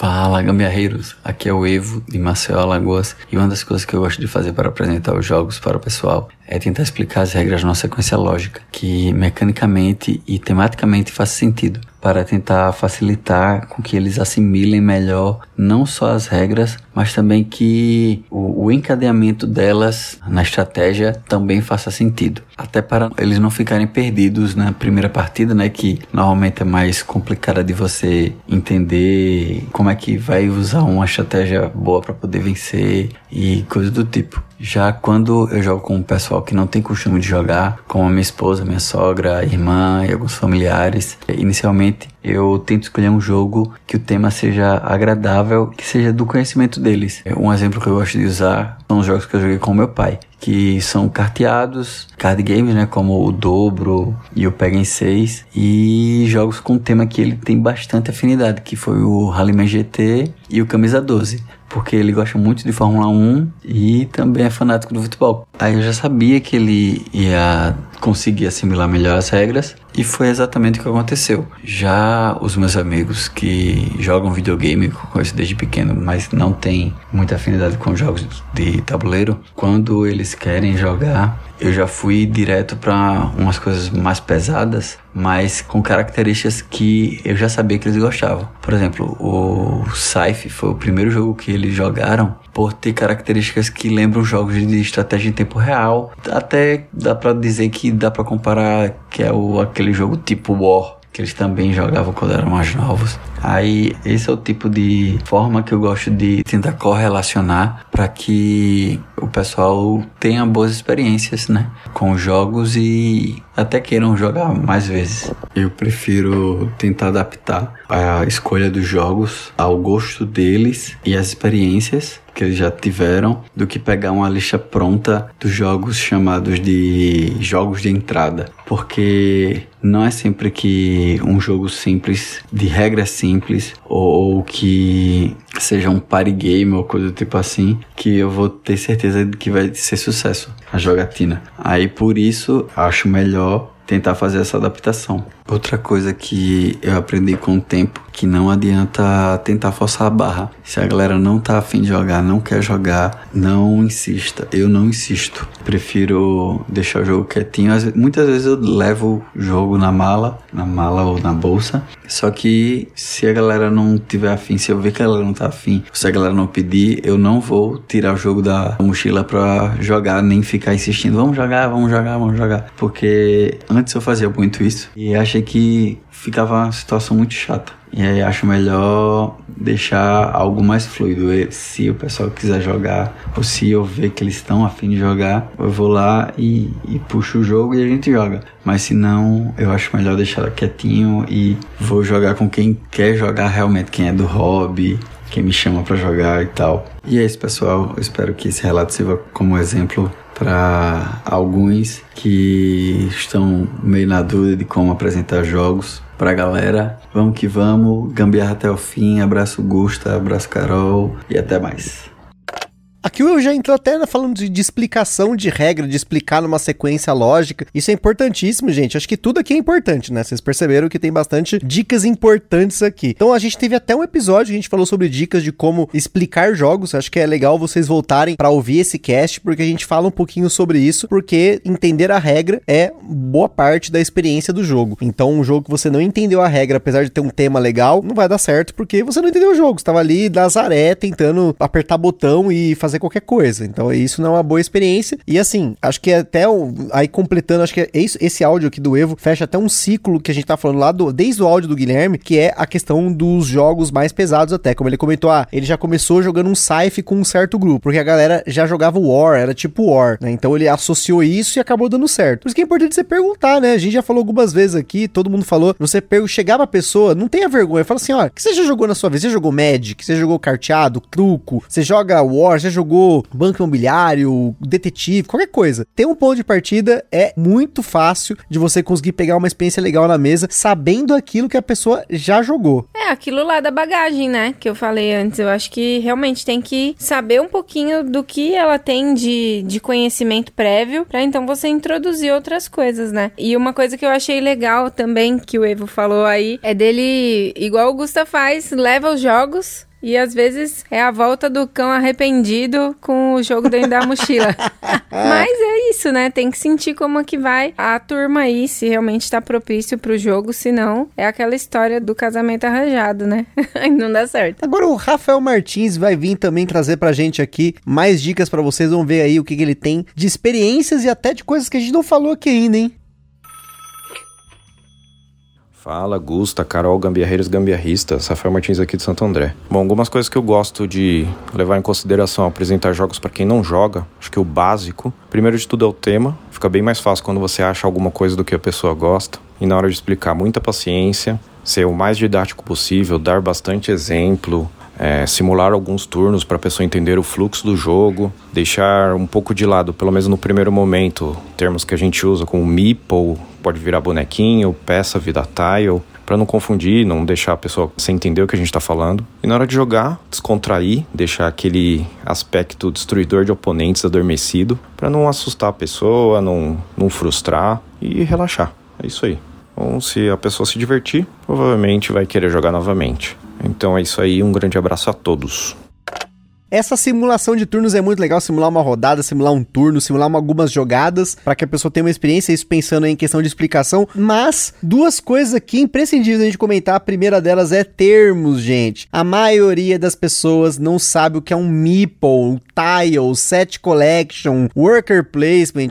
Fala, gambiarreiros! Aqui é o Evo, de Maceió, Alagoas, e uma das coisas que eu gosto de fazer para apresentar os jogos para o pessoal é tentar explicar as regras numa sequência lógica, que mecanicamente e tematicamente faça sentido, para tentar facilitar com que eles assimilem melhor não só as regras, mas também que o, o encadeamento delas na estratégia também faça sentido. Até para eles não ficarem perdidos na primeira partida, né, que normalmente é mais complicada de você entender como é que vai usar uma estratégia boa para poder vencer e coisas do tipo. Já quando eu jogo com o pessoal que não tem costume de jogar, como a minha esposa, minha sogra, irmã e alguns familiares, inicialmente eu tento escolher um jogo que o tema seja agradável, que seja do conhecimento deles. Um exemplo que eu gosto de usar são os jogos que eu joguei com meu pai, que são carteados, card games, né, como o Dobro e o Pega em 6, e jogos com tema que ele tem bastante afinidade, que foi o Rallyman GT e o Camisa 12 porque ele gosta muito de Fórmula 1 e também é fanático do futebol. Aí eu já sabia que ele ia conseguir assimilar melhor as regras e foi exatamente o que aconteceu. Já os meus amigos que jogam videogame, conheço desde pequeno, mas não tem muita afinidade com jogos de tabuleiro, quando eles querem jogar, eu já fui direto para umas coisas mais pesadas, mas com características que eu já sabia que eles gostavam. Por exemplo, o Scythe foi o primeiro jogo que eles jogaram por ter características que lembram jogos de estratégia em tempo real. Até dá para dizer que dá para comparar que é o, aquele jogo tipo War que eles também jogavam quando eram mais novos. Aí esse é o tipo de forma que eu gosto de tentar correlacionar para que o pessoal tenha boas experiências, né, com jogos e até queiram jogar mais vezes. Eu prefiro tentar adaptar a escolha dos jogos ao gosto deles e as experiências que eles já tiveram do que pegar uma lista pronta dos jogos chamados de jogos de entrada, porque não é sempre que um jogo simples, de regras simples, ou, ou que seja um party game ou coisa do tipo assim, que eu vou ter certeza de que vai ser sucesso a jogatina. Aí por isso acho melhor tentar fazer essa adaptação. Outra coisa que eu aprendi com o tempo, que não adianta tentar forçar a barra. Se a galera não tá afim de jogar, não quer jogar, não insista. Eu não insisto. Prefiro deixar o jogo quietinho. Muitas vezes eu levo o jogo na mala, na mala ou na bolsa. Só que se a galera não tiver afim, se eu ver que a galera não tá afim, se a galera não pedir, eu não vou tirar o jogo da mochila pra jogar, nem ficar insistindo. Vamos jogar, vamos jogar, vamos jogar. Porque antes eu fazia muito isso e achei que ficava uma situação muito chata. E aí acho melhor deixar algo mais fluido. Se o pessoal quiser jogar, ou se eu ver que eles estão afim de jogar, eu vou lá e, e puxo o jogo e a gente joga. Mas se não, eu acho melhor deixar quietinho e vou jogar com quem quer jogar realmente, quem é do hobby, quem me chama para jogar e tal. E é isso, pessoal. Eu espero que esse relato sirva como exemplo para alguns que estão meio na dúvida de como apresentar jogos para a galera. Vamos que vamos, gambiarra até o fim. Abraço Gusta, abraço Carol e até mais. Aqui eu já entrou até falando de, de, explicação de regra, de explicar numa sequência lógica. Isso é importantíssimo, gente. Acho que tudo aqui é importante, né? Vocês perceberam que tem bastante dicas importantes aqui. Então a gente teve até um episódio que a gente falou sobre dicas de como explicar jogos. Acho que é legal vocês voltarem para ouvir esse cast, porque a gente fala um pouquinho sobre isso, porque entender a regra é boa parte da experiência do jogo. Então, um jogo que você não entendeu a regra, apesar de ter um tema legal, não vai dar certo, porque você não entendeu o jogo. Você tava ali da Zaré tentando apertar botão e fazer fazer qualquer coisa. Então isso não é uma boa experiência. E assim, acho que até aí completando, acho que é esse, esse áudio aqui do Evo fecha até um ciclo que a gente tá falando lá do, desde o áudio do Guilherme, que é a questão dos jogos mais pesados até. Como ele comentou, ah, ele já começou jogando um Scythe com um certo grupo, porque a galera já jogava War, era tipo War, né? Então ele associou isso e acabou dando certo. Por isso que é importante você perguntar, né? A gente já falou algumas vezes aqui, todo mundo falou, você chegar pra pessoa, não tenha vergonha, fala assim, ó, o que você já jogou na sua vida? Você jogou Magic? Você jogou carteado, truco? Você joga War? Você jogou banco imobiliário, detetive, qualquer coisa. Ter um ponto de partida é muito fácil de você conseguir pegar uma experiência legal na mesa, sabendo aquilo que a pessoa já jogou. É, aquilo lá da bagagem, né? Que eu falei antes. Eu acho que realmente tem que saber um pouquinho do que ela tem de, de conhecimento prévio, para então você introduzir outras coisas, né? E uma coisa que eu achei legal também, que o Evo falou aí, é dele, igual o Gusta faz, leva os jogos E às vezes é a volta do cão arrependido com o jogo dentro da mochila. Mas é isso, né? Tem que sentir como é que vai a turma aí, se realmente tá propício pro jogo, senão é aquela história do casamento arranjado, né? Não dá certo. Agora o Rafael Martins vai vir também trazer pra gente aqui mais dicas para vocês, vão ver aí o que, que ele tem de experiências e até de coisas que a gente não falou aqui ainda, hein? Fala, Gusta, Carol, gambiarreiros, gambiarristas, Rafael Martins aqui de Santo André. Bom, algumas coisas que eu gosto de levar em consideração ao apresentar jogos para quem não joga, acho que o básico, primeiro de tudo é o tema, fica bem mais fácil quando você acha alguma coisa do que a pessoa gosta, e na hora de explicar, muita paciência, ser o mais didático possível, dar bastante exemplo, é, simular alguns turnos para a pessoa entender o fluxo do jogo, deixar um pouco de lado, pelo menos no primeiro momento, termos que a gente usa como meeple, pode virar bonequinho, peça vira tile, para não confundir, não deixar a pessoa sem entender o que a gente está falando. E na hora de jogar, descontrair, deixar aquele aspecto destruidor de oponentes adormecido, para não assustar a pessoa, não, não frustrar e relaxar. É isso aí. Então, se a pessoa se divertir, provavelmente vai querer jogar novamente. Então é isso aí, um grande abraço a todos. Essa simulação de turnos é muito legal, simular uma rodada, simular um turno, simular uma, algumas jogadas, para que a pessoa tenha uma experiência, isso pensando em questão de explicação. Mas, duas coisas aqui imprescindíveis a gente comentar. A primeira delas é termos, gente. A maioria das pessoas não sabe o que é um meeple, tile, set collection, worker placement,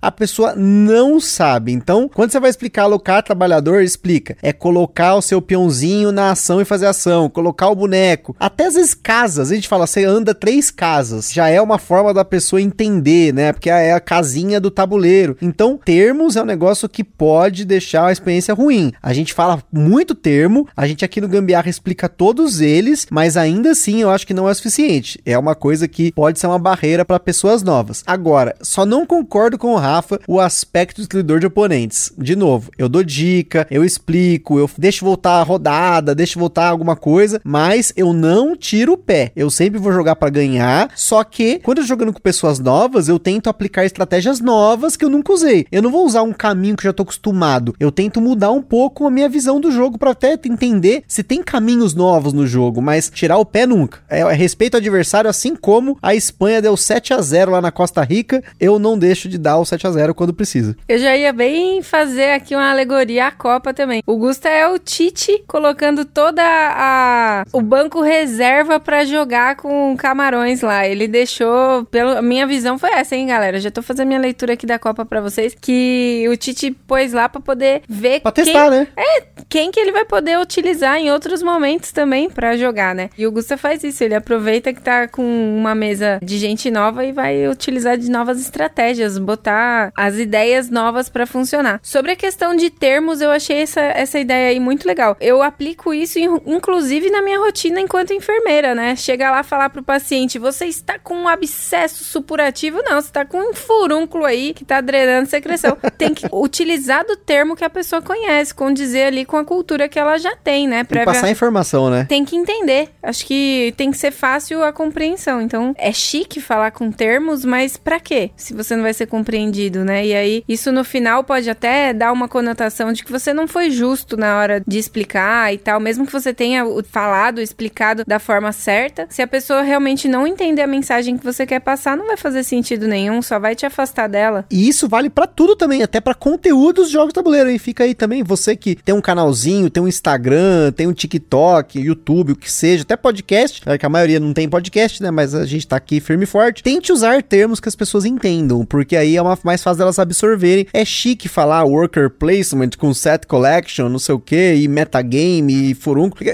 a pessoa não sabe. Então, quando você vai explicar alocar trabalhador, explica. É colocar o seu peãozinho na ação e fazer ação, colocar o boneco. Até às vezes casas, a gente fala, você anda três casas. Já é uma forma da pessoa entender, né? Porque é a casinha do tabuleiro. Então, termos é um negócio que pode deixar a experiência ruim. A gente fala muito termo, a gente aqui no Gambiarra explica todos eles, mas ainda assim eu acho que não é suficiente. É uma coisa que pode ser uma barreira para pessoas novas. Agora, só não concordo com o Rafa o aspecto do destruidor de oponentes. De novo, eu dou dica, eu explico, eu deixo voltar a rodada, deixo voltar alguma coisa, mas eu não tiro o pé. Eu sempre vou jogar jogar para ganhar, só que quando eu tô jogando com pessoas novas, eu tento aplicar estratégias novas que eu nunca usei. Eu não vou usar um caminho que eu já tô acostumado. Eu tento mudar um pouco a minha visão do jogo para até entender se tem caminhos novos no jogo, mas tirar o pé nunca. É, respeito ao adversário, assim como a Espanha deu 7 a 0 lá na Costa Rica, eu não deixo de dar o 7 a 0 quando precisa. Eu já ia bem fazer aqui uma alegoria à Copa também. O Gusta é o Tite colocando toda a o banco reserva para jogar com Camarões lá. Ele deixou, pela minha visão foi essa, hein, galera? Já tô fazendo minha leitura aqui da Copa para vocês, que o Tite pôs lá para poder ver pra quem, testar, né? É, quem que ele vai poder utilizar em outros momentos também para jogar, né? E o Gusta faz isso, ele aproveita que tá com uma mesa de gente nova e vai utilizar de novas estratégias, botar as ideias novas para funcionar. Sobre a questão de termos, eu achei essa, essa ideia aí muito legal. Eu aplico isso inclusive na minha rotina enquanto enfermeira, né? Chega lá falar pro paciente, você está com um abscesso supurativo? Não, você está com um furúnculo aí que está drenando secreção. tem que utilizar do termo que a pessoa conhece, condizer ali com a cultura que ela já tem, né? Prévia... Passar informação, né? Tem que entender. Acho que tem que ser fácil a compreensão. Então, é chique falar com termos, mas para quê? Se você não vai ser compreendido, né? E aí, isso no final pode até dar uma conotação de que você não foi justo na hora de explicar e tal, mesmo que você tenha falado, explicado da forma certa. Se a pessoa realmente não entender a mensagem que você quer passar, não vai fazer sentido nenhum, só vai te afastar dela. E isso vale para tudo também, até para conteúdos de jogos de tabuleiro. E fica aí também, você que tem um canalzinho, tem um Instagram, tem um TikTok, YouTube, o que seja, até podcast, é que a maioria não tem podcast, né? Mas a gente tá aqui firme e forte. Tente usar termos que as pessoas entendam, porque aí é uma, mais fácil delas absorverem. É chique falar worker placement com set collection, não sei o que, e metagame, e furúnculo,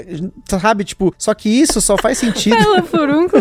sabe? Tipo, só que isso só faz sentido. Fala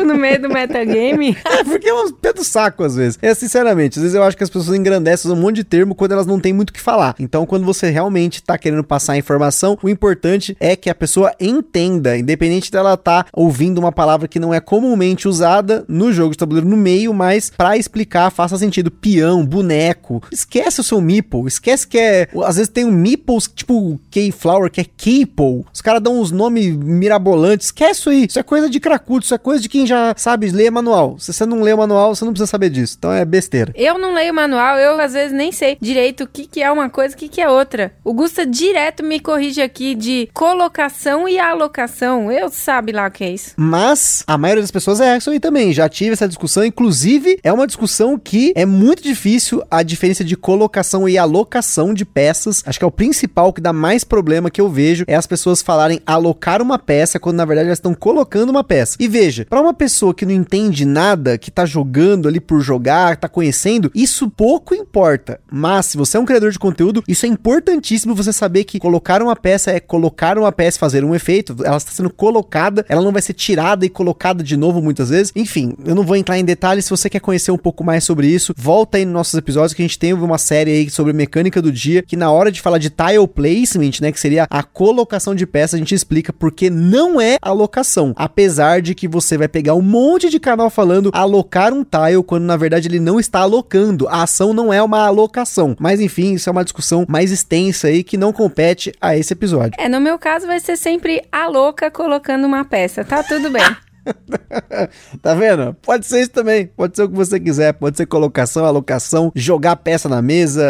no meio do metagame. é, porque é um pé do saco às vezes. É, sinceramente, às vezes eu acho que as pessoas engrandecem um monte de termo quando elas não têm muito o que falar. Então, quando você realmente tá querendo passar a informação, o importante é que a pessoa entenda, independente dela tá ouvindo uma palavra que não é comumente usada no jogo de tabuleiro no meio, mas para explicar faça sentido. Peão, boneco. Esquece o seu meeple, esquece que é. Às vezes tem um meeples tipo K-Flower, que é Keeple. Os caras dão uns nomes mirabolantes. Esquece isso aí. Isso é coisa de cracudo, isso é coisa de de quem já sabe ler manual. Se você não lê o manual, você não precisa saber disso. Então é besteira. Eu não leio manual, eu às vezes nem sei direito o que, que é uma coisa e o que, que é outra. O Gusta direto me corrige aqui de colocação e alocação. Eu sabe lá o que é isso. Mas a maioria das pessoas é isso aí também. Já tive essa discussão. Inclusive, é uma discussão que é muito difícil a diferença de colocação e alocação de peças. Acho que é o principal que dá mais problema que eu vejo é as pessoas falarem alocar uma peça quando na verdade elas estão colocando uma peça. E veja, para uma pessoa que não entende nada, que tá jogando ali por jogar, tá conhecendo, isso pouco importa. Mas se você é um criador de conteúdo, isso é importantíssimo você saber que colocar uma peça é colocar uma peça, fazer um efeito, ela está sendo colocada, ela não vai ser tirada e colocada de novo muitas vezes. Enfim, eu não vou entrar em detalhes. Se você quer conhecer um pouco mais sobre isso, volta aí nos nossos episódios que a gente tem uma série aí sobre mecânica do dia, que na hora de falar de tile placement, né, que seria a colocação de peça, a gente explica porque não é alocação. Apesar de que você vai pegar um monte de canal falando alocar um tile quando na verdade ele não está alocando. A ação não é uma alocação. Mas enfim, isso é uma discussão mais extensa aí que não compete a esse episódio. É, no meu caso vai ser sempre a louca colocando uma peça. Tá tudo bem. tá vendo? Pode ser isso também. Pode ser o que você quiser. Pode ser colocação, alocação, jogar peça na mesa,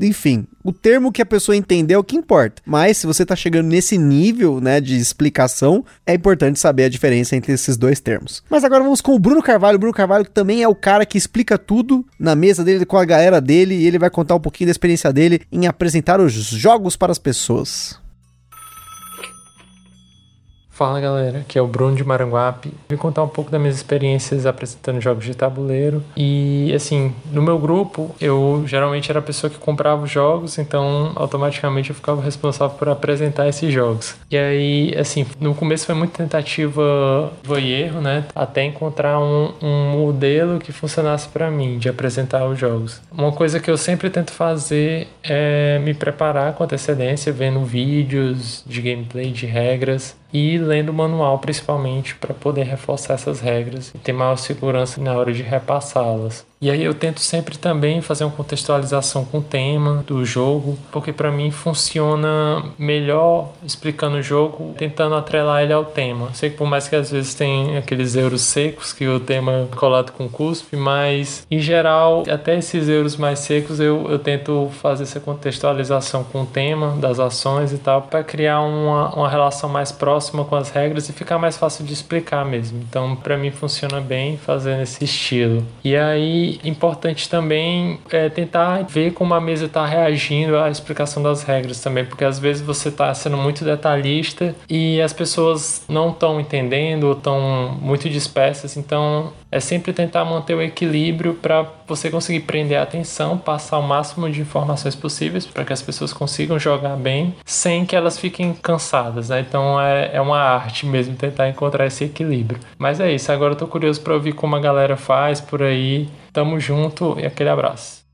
enfim. O termo que a pessoa entendeu é o que importa. Mas se você tá chegando nesse nível, né, de explicação, é importante saber a diferença entre esses dois termos. Mas agora vamos com o Bruno Carvalho. O Bruno Carvalho que também é o cara que explica tudo na mesa dele com a galera dele e ele vai contar um pouquinho da experiência dele em apresentar os jogos para as pessoas. Fala galera, aqui é o Bruno de Maranguape. Vim contar um pouco das minhas experiências apresentando jogos de tabuleiro. E assim, no meu grupo, eu geralmente era a pessoa que comprava os jogos, então automaticamente eu ficava responsável por apresentar esses jogos. E aí, assim, no começo foi muita tentativa e erro, né? Até encontrar um, um modelo que funcionasse para mim de apresentar os jogos. Uma coisa que eu sempre tento fazer é me preparar com antecedência, vendo vídeos de gameplay, de regras e lendo o manual principalmente para poder reforçar essas regras e ter maior segurança na hora de repassá-las. E aí eu tento sempre também fazer uma contextualização com o tema do jogo, porque para mim funciona melhor explicando o jogo, tentando atrelar ele ao tema. Sei que por mais que às vezes tem aqueles euros secos que o tema é colado com cuspe, mas em geral, até esses euros mais secos eu, eu tento fazer essa contextualização com o tema das ações e tal, para criar uma, uma relação mais próxima com as regras e ficar mais fácil de explicar mesmo. Então, para mim funciona bem fazer nesse estilo. E aí importante também é tentar ver como a mesa está reagindo à explicação das regras também, porque às vezes você está sendo muito detalhista e as pessoas não estão entendendo ou estão muito dispersas, então é sempre tentar manter o equilíbrio para você conseguir prender a atenção, passar o máximo de informações possíveis para que as pessoas consigam jogar bem sem que elas fiquem cansadas, né? Então é, é uma arte mesmo tentar encontrar esse equilíbrio. Mas é isso, agora eu tô curioso para ouvir como a galera faz por aí. Tamo junto e aquele abraço.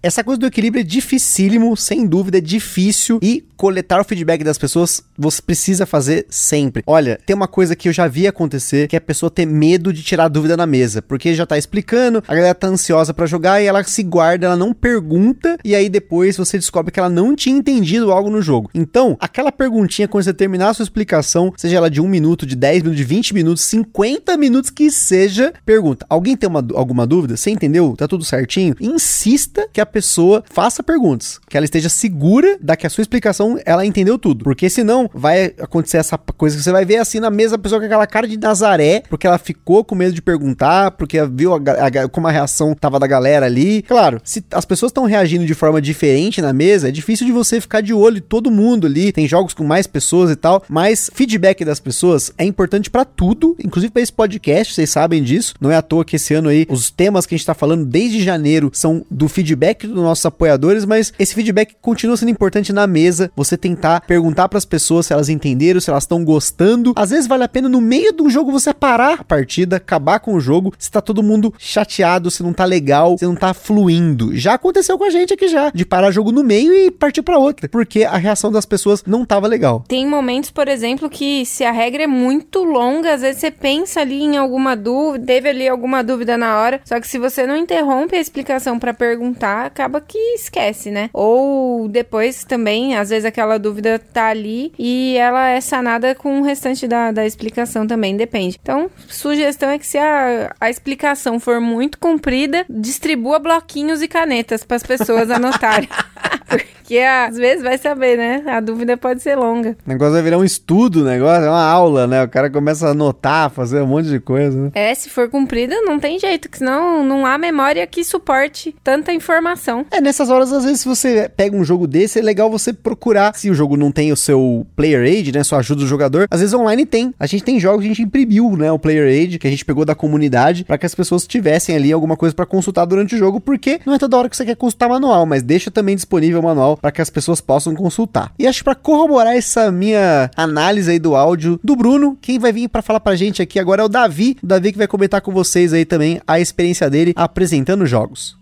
Essa coisa do equilíbrio é dificílimo, sem dúvida, é difícil e coletar o feedback das pessoas você precisa fazer sempre. Olha, tem uma coisa que eu já vi acontecer, que é a pessoa ter medo de tirar dúvida na mesa, porque já tá explicando, a galera tá ansiosa para jogar e ela se guarda, ela não pergunta e aí depois você descobre que ela não tinha entendido algo no jogo. Então, aquela perguntinha quando você terminar a sua explicação, seja ela de um minuto, de 10 minutos, de 20 minutos, 50 minutos que seja, pergunta: alguém tem uma, alguma dúvida? Você entendeu? Tá tudo certinho? Insista que a pessoa faça perguntas, que ela esteja segura da que a sua explicação ela entendeu tudo. Porque senão vai acontecer essa coisa que você vai ver assim na mesa a pessoa com aquela cara de Nazaré, porque ela ficou com medo de perguntar, porque viu a, a, como a reação tava da galera ali. Claro, se as pessoas estão reagindo de forma diferente na mesa, é difícil de você ficar de olho todo mundo ali. Tem jogos com mais pessoas e tal, mas feedback das pessoas é importante para tudo, inclusive para esse podcast, vocês sabem disso. Não é à toa que esse ano aí os temas que a gente tá falando desde janeiro são do feedback dos nossos apoiadores, mas esse feedback continua sendo importante na mesa. Você tentar perguntar para as pessoas se elas entenderam, se elas estão gostando. Às vezes vale a pena no meio do jogo você parar a partida, acabar com o jogo, se tá todo mundo chateado, se não tá legal, se não tá fluindo. Já aconteceu com a gente aqui já, de parar o jogo no meio e partir para outra, porque a reação das pessoas não tava legal. Tem momentos, por exemplo, que se a regra é muito longa, às vezes você pensa ali em alguma dúvida, teve ali alguma dúvida na hora, só que se você não interrompe a explicação para perguntar, acaba que esquece, né? Ou depois também, às vezes aquela dúvida tá ali e ela é sanada com o restante da, da explicação também, depende. Então, sugestão é que se a, a explicação for muito comprida, distribua bloquinhos e canetas para as pessoas anotarem. Porque às vezes vai saber, né? A dúvida pode ser longa. O negócio vai virar um estudo, o negócio é uma aula, né? O cara começa a anotar, fazer um monte de coisa, né? É, se for cumprida, não tem jeito, que senão não há memória que suporte tanta informação. É, nessas horas, às vezes, se você pega um jogo desse, é legal você procurar. Se o jogo não tem o seu player aid, né? Só ajuda o jogador. Às vezes online tem. A gente tem jogos que a gente imprimiu, né? O player aid, que a gente pegou da comunidade, para que as pessoas tivessem ali alguma coisa para consultar durante o jogo, porque não é toda hora que você quer consultar manual, mas deixa também disponível o manual para que as pessoas possam consultar. E acho que para corroborar essa minha análise aí do áudio do Bruno, quem vai vir para falar pra gente aqui agora é o Davi, o Davi que vai comentar com vocês aí também a experiência dele apresentando jogos.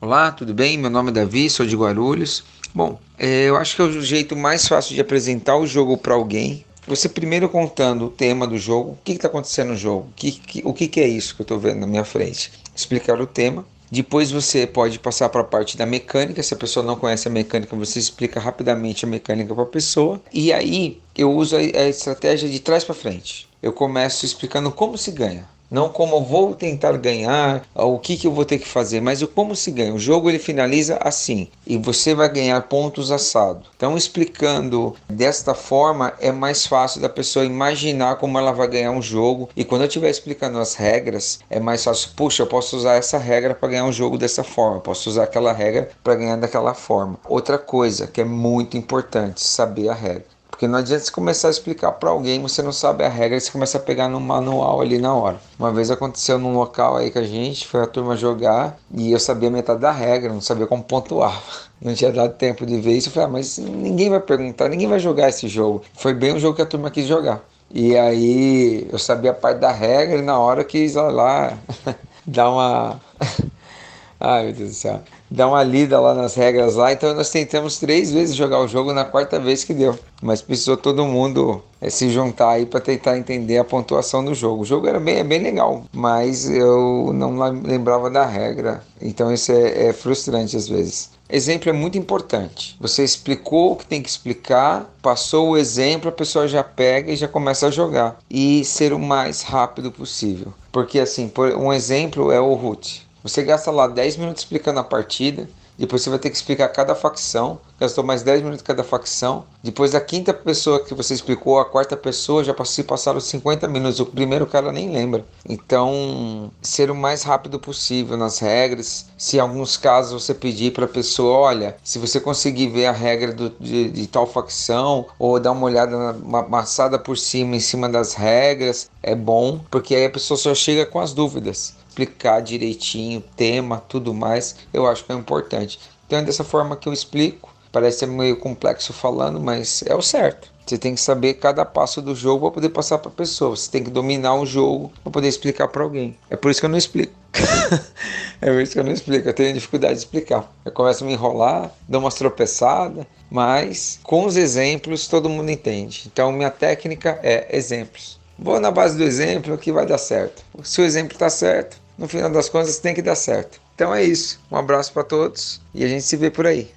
Olá, tudo bem? Meu nome é Davi, sou de Guarulhos. Bom, é, eu acho que é o jeito mais fácil de apresentar o jogo para alguém. Você primeiro contando o tema do jogo, o que está acontecendo no jogo, que, o que, que é isso que eu estou vendo na minha frente. Explicar o tema, depois você pode passar para a parte da mecânica. Se a pessoa não conhece a mecânica, você explica rapidamente a mecânica para a pessoa. E aí eu uso a estratégia de trás para frente. Eu começo explicando como se ganha. Não como eu vou tentar ganhar, o que, que eu vou ter que fazer, mas o como se ganha. O jogo ele finaliza assim e você vai ganhar pontos assado. Então, explicando desta forma, é mais fácil da pessoa imaginar como ela vai ganhar um jogo. E quando eu estiver explicando as regras, é mais fácil. Puxa, eu posso usar essa regra para ganhar um jogo dessa forma, posso usar aquela regra para ganhar daquela forma. Outra coisa que é muito importante, saber a regra. Porque não adianta você começar a explicar para alguém, você não sabe a regra, você começa a pegar no manual ali na hora. Uma vez aconteceu num local aí que a gente foi a turma jogar e eu sabia metade da regra, não sabia como pontuar. Não tinha dado tempo de ver isso. Eu falei, ah, mas ninguém vai perguntar, ninguém vai jogar esse jogo. Foi bem o jogo que a turma quis jogar. E aí eu sabia a parte da regra e na hora quis lá dar uma. Ai meu Deus do céu dar uma lida lá nas regras lá. Então nós tentamos três vezes jogar o jogo na quarta vez que deu. Mas precisou todo mundo é, se juntar aí para tentar entender a pontuação do jogo. O jogo era bem, é bem legal, mas eu não lembrava da regra. Então isso é, é frustrante às vezes. Exemplo é muito importante. Você explicou o que tem que explicar, passou o exemplo, a pessoa já pega e já começa a jogar. E ser o mais rápido possível. Porque assim, um exemplo é o root. Você gasta lá 10 minutos explicando a partida, depois você vai ter que explicar cada facção, gastou mais 10 minutos cada facção. Depois a quinta pessoa que você explicou, a quarta pessoa, já se passaram 50 minutos. O primeiro cara nem lembra. Então, ser o mais rápido possível nas regras. Se em alguns casos você pedir para a pessoa, olha, se você conseguir ver a regra do, de, de, tal facção, ou dar uma olhada, na, uma amassada por cima, em cima das regras, é bom, porque aí a pessoa só chega com as dúvidas explicar direitinho, tema, tudo mais, eu acho que é importante. Então é dessa forma que eu explico. Parece ser meio complexo falando, mas é o certo. Você tem que saber cada passo do jogo para poder passar para a pessoa. Você tem que dominar o jogo para poder explicar para alguém. É por isso que eu não explico. é por isso que eu não explico. Eu tenho dificuldade de explicar. Eu começo a me enrolar, dou umas tropeçadas, mas com os exemplos todo mundo entende. Então minha técnica é exemplos. Vou na base do exemplo que vai dar certo. Se o exemplo está certo, no final das contas tem que dar certo. Então é isso. Um abraço para todos e a gente se vê por aí.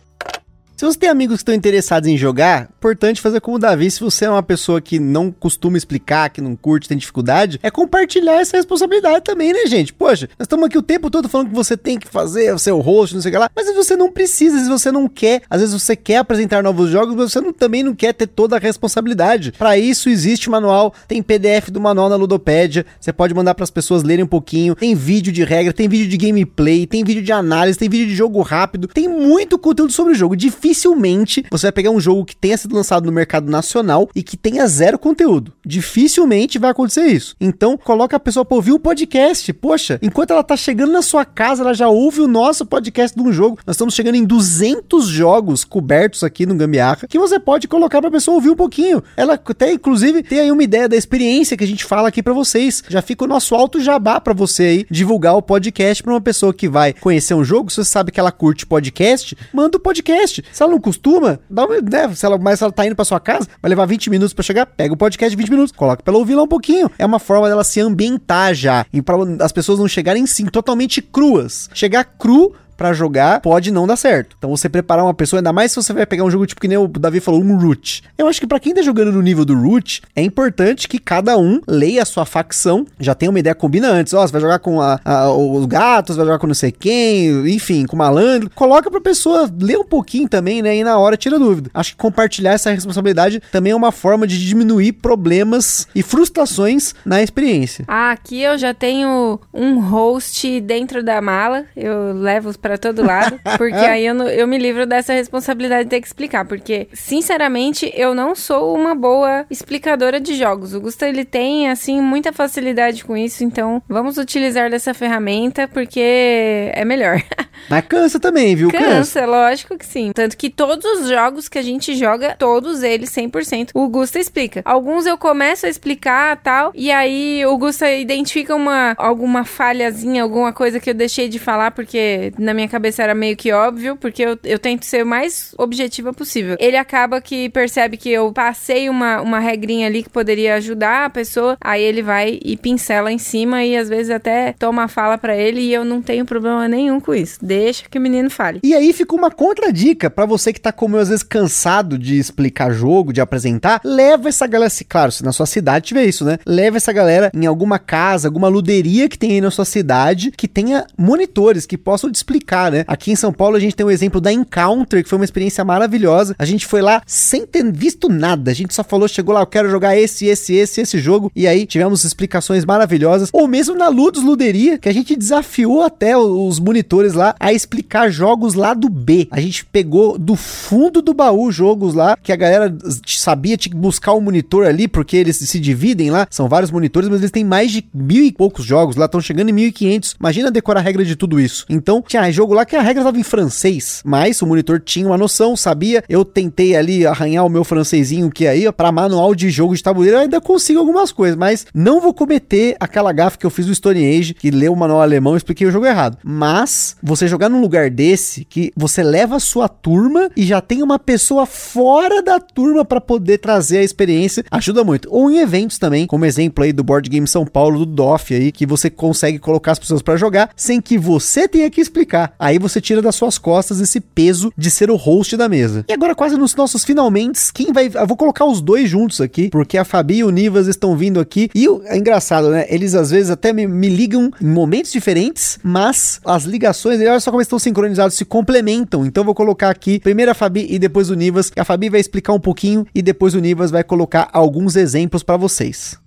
Se você tem amigos que estão interessados em jogar, importante fazer como o Davi, se você é uma pessoa que não costuma explicar, que não curte, tem dificuldade, é compartilhar essa responsabilidade também, né, gente? Poxa, nós estamos aqui o tempo todo falando que você tem que fazer o seu host, não sei o que lá, mas você não precisa, às vezes você não quer, às vezes você quer apresentar novos jogos, mas você não, também não quer ter toda a responsabilidade. Para isso existe manual, tem PDF do manual na Ludopédia, você pode mandar para as pessoas lerem um pouquinho, tem vídeo de regra, tem vídeo de gameplay, tem vídeo de análise, tem vídeo de jogo rápido, tem muito conteúdo sobre o jogo. Difícil dificilmente você vai pegar um jogo que tenha sido lançado no mercado nacional e que tenha zero conteúdo. Dificilmente vai acontecer isso. Então, coloca a pessoa para ouvir o podcast. Poxa, enquanto ela tá chegando na sua casa, ela já ouve o nosso podcast de um jogo. Nós estamos chegando em 200 jogos cobertos aqui no Gambiarra que você pode colocar para a pessoa ouvir um pouquinho. Ela até inclusive tem aí uma ideia da experiência que a gente fala aqui para vocês. Já fica o nosso alto jabá para você aí divulgar o podcast para uma pessoa que vai conhecer um jogo. Se você sabe que ela curte podcast, manda o podcast. Se ela não costuma, dá uma, né, se ela, mas se ela tá indo pra sua casa, vai levar 20 minutos pra chegar, pega o podcast de 20 minutos, coloca pra ela ouvir lá um pouquinho. É uma forma dela se ambientar já, e para as pessoas não chegarem sim totalmente cruas. Chegar cru para jogar pode não dar certo. Então você preparar uma pessoa, ainda mais se você vai pegar um jogo tipo que nem o Davi falou, um root. Eu acho que para quem tá jogando no nível do root, é importante que cada um leia a sua facção, já tenha uma ideia, combina antes. Ó, você vai jogar com a, a, os gatos, vai jogar com não sei quem, enfim, com malandro. Coloca pra pessoa ler um pouquinho também, né? E na hora tira dúvida. Acho que compartilhar essa responsabilidade também é uma forma de diminuir problemas e frustrações na experiência. Ah, aqui eu já tenho um host dentro da mala. Eu levo os para todo lado, porque aí eu, eu me livro dessa responsabilidade de ter que explicar, porque, sinceramente, eu não sou uma boa explicadora de jogos. O Gusta, ele tem, assim, muita facilidade com isso, então vamos utilizar dessa ferramenta, porque é melhor. Mas cansa também, viu? Cansa, cansa, lógico que sim. Tanto que todos os jogos que a gente joga, todos eles 100%, o Gusta explica. Alguns eu começo a explicar tal, e aí o Gusta identifica uma, alguma falhazinha, alguma coisa que eu deixei de falar, porque na minha cabeça era meio que óbvio, porque eu, eu tento ser o mais objetiva possível. Ele acaba que percebe que eu passei uma, uma regrinha ali que poderia ajudar a pessoa, aí ele vai e pincela em cima e às vezes até toma a fala para ele e eu não tenho problema nenhum com isso. Deixa que o menino fale. E aí fica uma contradica para você que tá como eu, às vezes cansado de explicar jogo, de apresentar, leva essa galera, claro, se na sua cidade tiver isso, né? Leva essa galera em alguma casa, alguma luderia que tem aí na sua cidade, que tenha monitores que possam te explicar né? Aqui em São Paulo a gente tem o um exemplo da Encounter, que foi uma experiência maravilhosa. A gente foi lá sem ter visto nada. A gente só falou, chegou lá, eu quero jogar esse, esse, esse, esse jogo. E aí tivemos explicações maravilhosas. Ou mesmo na Ludus Luderia, que a gente desafiou até os monitores lá a explicar jogos lá do B. A gente pegou do fundo do baú jogos lá, que a galera sabia, tinha que buscar o um monitor ali, porque eles se dividem lá. São vários monitores, mas eles têm mais de mil e poucos jogos lá, estão chegando em 1500. Imagina decorar a regra de tudo isso. Então, tinha jogo lá que a regra estava em francês, mas o monitor tinha uma noção, sabia. Eu tentei ali arranhar o meu francesinho que aí, para manual de jogo de tabuleiro, eu ainda consigo algumas coisas, mas não vou cometer aquela gafa que eu fiz no Stone Age, que leu o manual alemão e expliquei o jogo errado. Mas você jogar num lugar desse, que você leva a sua turma e já tem uma pessoa fora da turma para poder trazer a experiência, ajuda muito. Ou em eventos também, como exemplo aí do Board Game São Paulo, do DOF aí, que você consegue colocar as pessoas para jogar sem que você tenha que explicar. Aí você tira das suas costas esse peso de ser o host da mesa. E agora, quase nos nossos finalmente, quem vai. Eu vou colocar os dois juntos aqui, porque a Fabi e o Nivas estão vindo aqui. E é engraçado, né? Eles às vezes até me, me ligam em momentos diferentes, mas as ligações, olha só como estão sincronizados, se complementam. Então eu vou colocar aqui primeiro a Fabi e depois o Nivas. A Fabi vai explicar um pouquinho e depois o Nivas vai colocar alguns exemplos para vocês.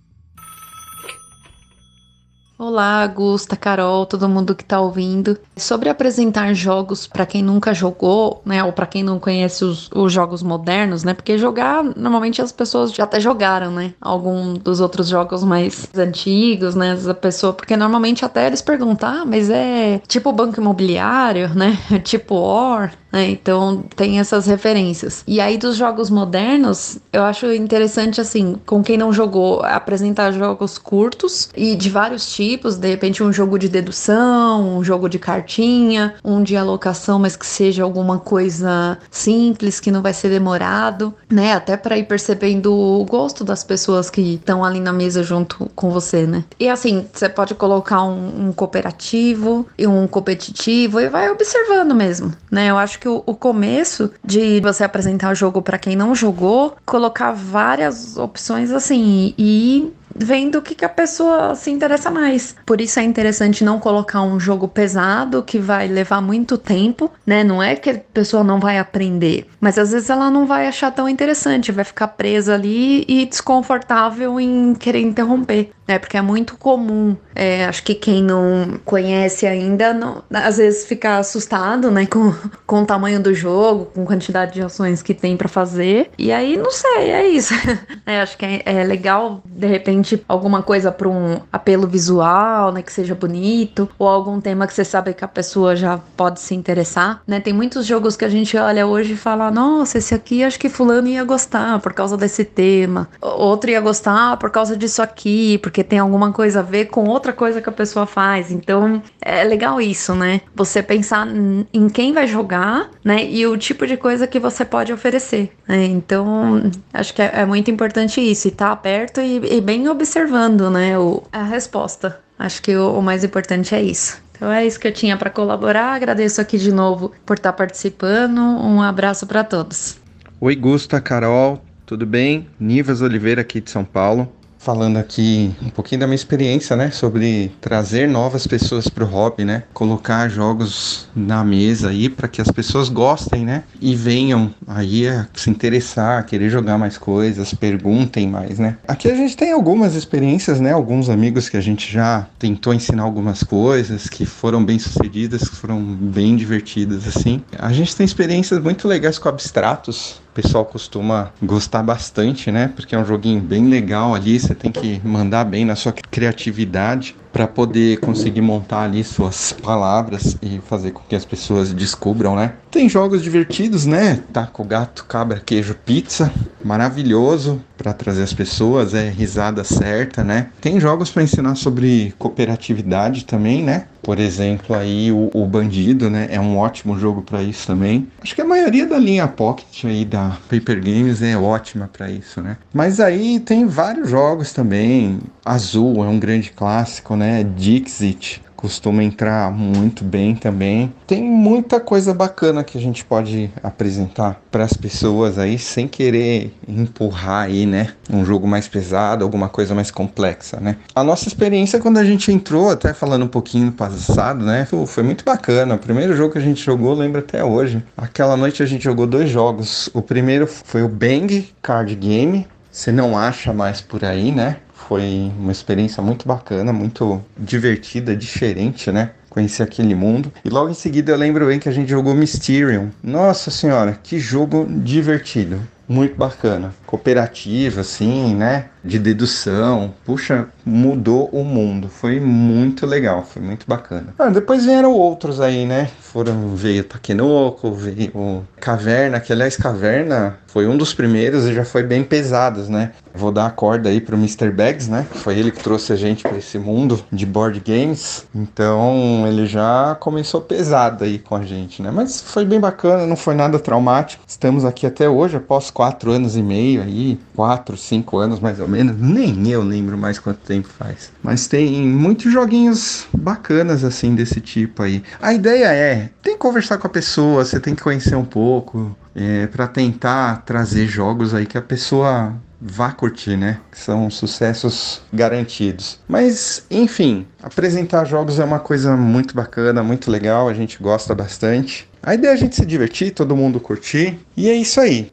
Olá, Augusta, Carol, todo mundo que está ouvindo. Sobre apresentar jogos para quem nunca jogou, né, ou para quem não conhece os, os, jogos modernos, né, porque jogar, normalmente as pessoas já até jogaram, né, algum dos outros jogos mais antigos, né, a pessoa, porque normalmente até eles perguntam, ah, mas é tipo banco imobiliário, né, tipo War, né, então tem essas referências. E aí dos jogos modernos, eu acho interessante, assim, com quem não jogou, apresentar jogos curtos e de vários tipos tipos, de repente um jogo de dedução, um jogo de cartinha, um de alocação, mas que seja alguma coisa simples, que não vai ser demorado, né? Até para ir percebendo o gosto das pessoas que estão ali na mesa junto com você, né? E assim, você pode colocar um, um cooperativo e um competitivo e vai observando mesmo, né? Eu acho que o, o começo de você apresentar o jogo para quem não jogou, colocar várias opções assim e vendo o que, que a pessoa se interessa mais. Por isso é interessante não colocar um jogo pesado que vai levar muito tempo, né? Não é que a pessoa não vai aprender, mas às vezes ela não vai achar tão interessante, vai ficar presa ali e desconfortável em querer interromper né? Porque é muito comum, é, acho que quem não conhece ainda, não, às vezes fica assustado, né? Com, com o tamanho do jogo, com a quantidade de ações que tem para fazer. E aí, não sei, é isso. é, acho que é, é, legal, de repente, alguma coisa para um apelo visual, né? Que seja bonito, ou algum tema que você sabe que a pessoa já pode se interessar, né? Tem muitos jogos que a gente olha hoje e fala, nossa, esse aqui acho que fulano ia gostar por causa desse tema. Outro ia gostar por causa disso aqui, porque porque tem alguma coisa a ver com outra coisa que a pessoa faz. Então é legal isso, né? Você pensar em quem vai jogar, né? E o tipo de coisa que você pode oferecer. Né? Então acho que é, é, muito importante isso, e tá aberto e, e, bem observando, né? O, a resposta. Acho que o, o mais importante é isso. Então é isso que eu tinha para colaborar. Agradeço aqui de novo por estar tá participando. Um abraço para todos. Oi, Gusta, Carol, tudo bem? Nivas Oliveira aqui de São Paulo falando aqui um pouquinho da minha experiência, né, sobre trazer novas pessoas para o hobby, né, colocar jogos na mesa aí para que as pessoas gostem, né, e venham aí a se interessar, a querer jogar mais coisas, perguntem mais, né. Aqui a gente tem algumas experiências, né, alguns amigos que a gente já tentou ensinar algumas coisas que foram bem sucedidas, que foram bem divertidas assim. A gente tem experiências muito legais com abstratos, o pessoal costuma gostar bastante, né? Porque é um joguinho bem legal ali, você tem que mandar bem na sua criatividade para poder conseguir montar ali suas palavras e fazer com que as pessoas descubram, né? Tem jogos divertidos, né? Taco, gato, cabra, queijo, pizza, maravilhoso para trazer as pessoas, é risada certa, né? Tem jogos para ensinar sobre cooperatividade também, né? Por exemplo, aí o, o Bandido, né? É um ótimo jogo para isso também. Acho que a maioria da linha Pocket aí da Paper Games é ótima para isso, né? Mas aí tem vários jogos também. Azul é um grande clássico, né? Dixit costuma entrar muito bem também. Tem muita coisa bacana que a gente pode apresentar para as pessoas aí sem querer empurrar aí, né, um jogo mais pesado, alguma coisa mais complexa, né? A nossa experiência quando a gente entrou, até falando um pouquinho no passado, né, foi muito bacana. O primeiro jogo que a gente jogou, lembro até hoje. Aquela noite a gente jogou dois jogos. O primeiro foi o Bang Card Game. Você não acha mais por aí, né? Foi uma experiência muito bacana, muito divertida, diferente, né? Conheci aquele mundo. E logo em seguida eu lembro bem que a gente jogou Mysterium. Nossa senhora, que jogo divertido muito bacana. Cooperativa, assim, né? De dedução. Puxa, mudou o mundo. Foi muito legal, foi muito bacana. Ah, depois vieram outros aí, né? Foram, veio Takenoko, veio Caverna, que aliás, Caverna foi um dos primeiros e já foi bem pesados, né? Vou dar a corda aí pro Mr. Bags, né? Foi ele que trouxe a gente para esse mundo de board games. Então ele já começou pesado aí com a gente, né? Mas foi bem bacana, não foi nada traumático. Estamos aqui até hoje, após quatro anos e meio aí, quatro, cinco anos mais ou menos, nem eu lembro mais quanto tempo faz. Mas tem muitos joguinhos bacanas assim desse tipo aí. A ideia é, tem que conversar com a pessoa, você tem que conhecer um pouco, é, para tentar trazer jogos aí que a pessoa vá curtir, né? Que são sucessos garantidos. Mas, enfim, apresentar jogos é uma coisa muito bacana, muito legal, a gente gosta bastante. A ideia é a gente se divertir, todo mundo curtir, e é isso aí.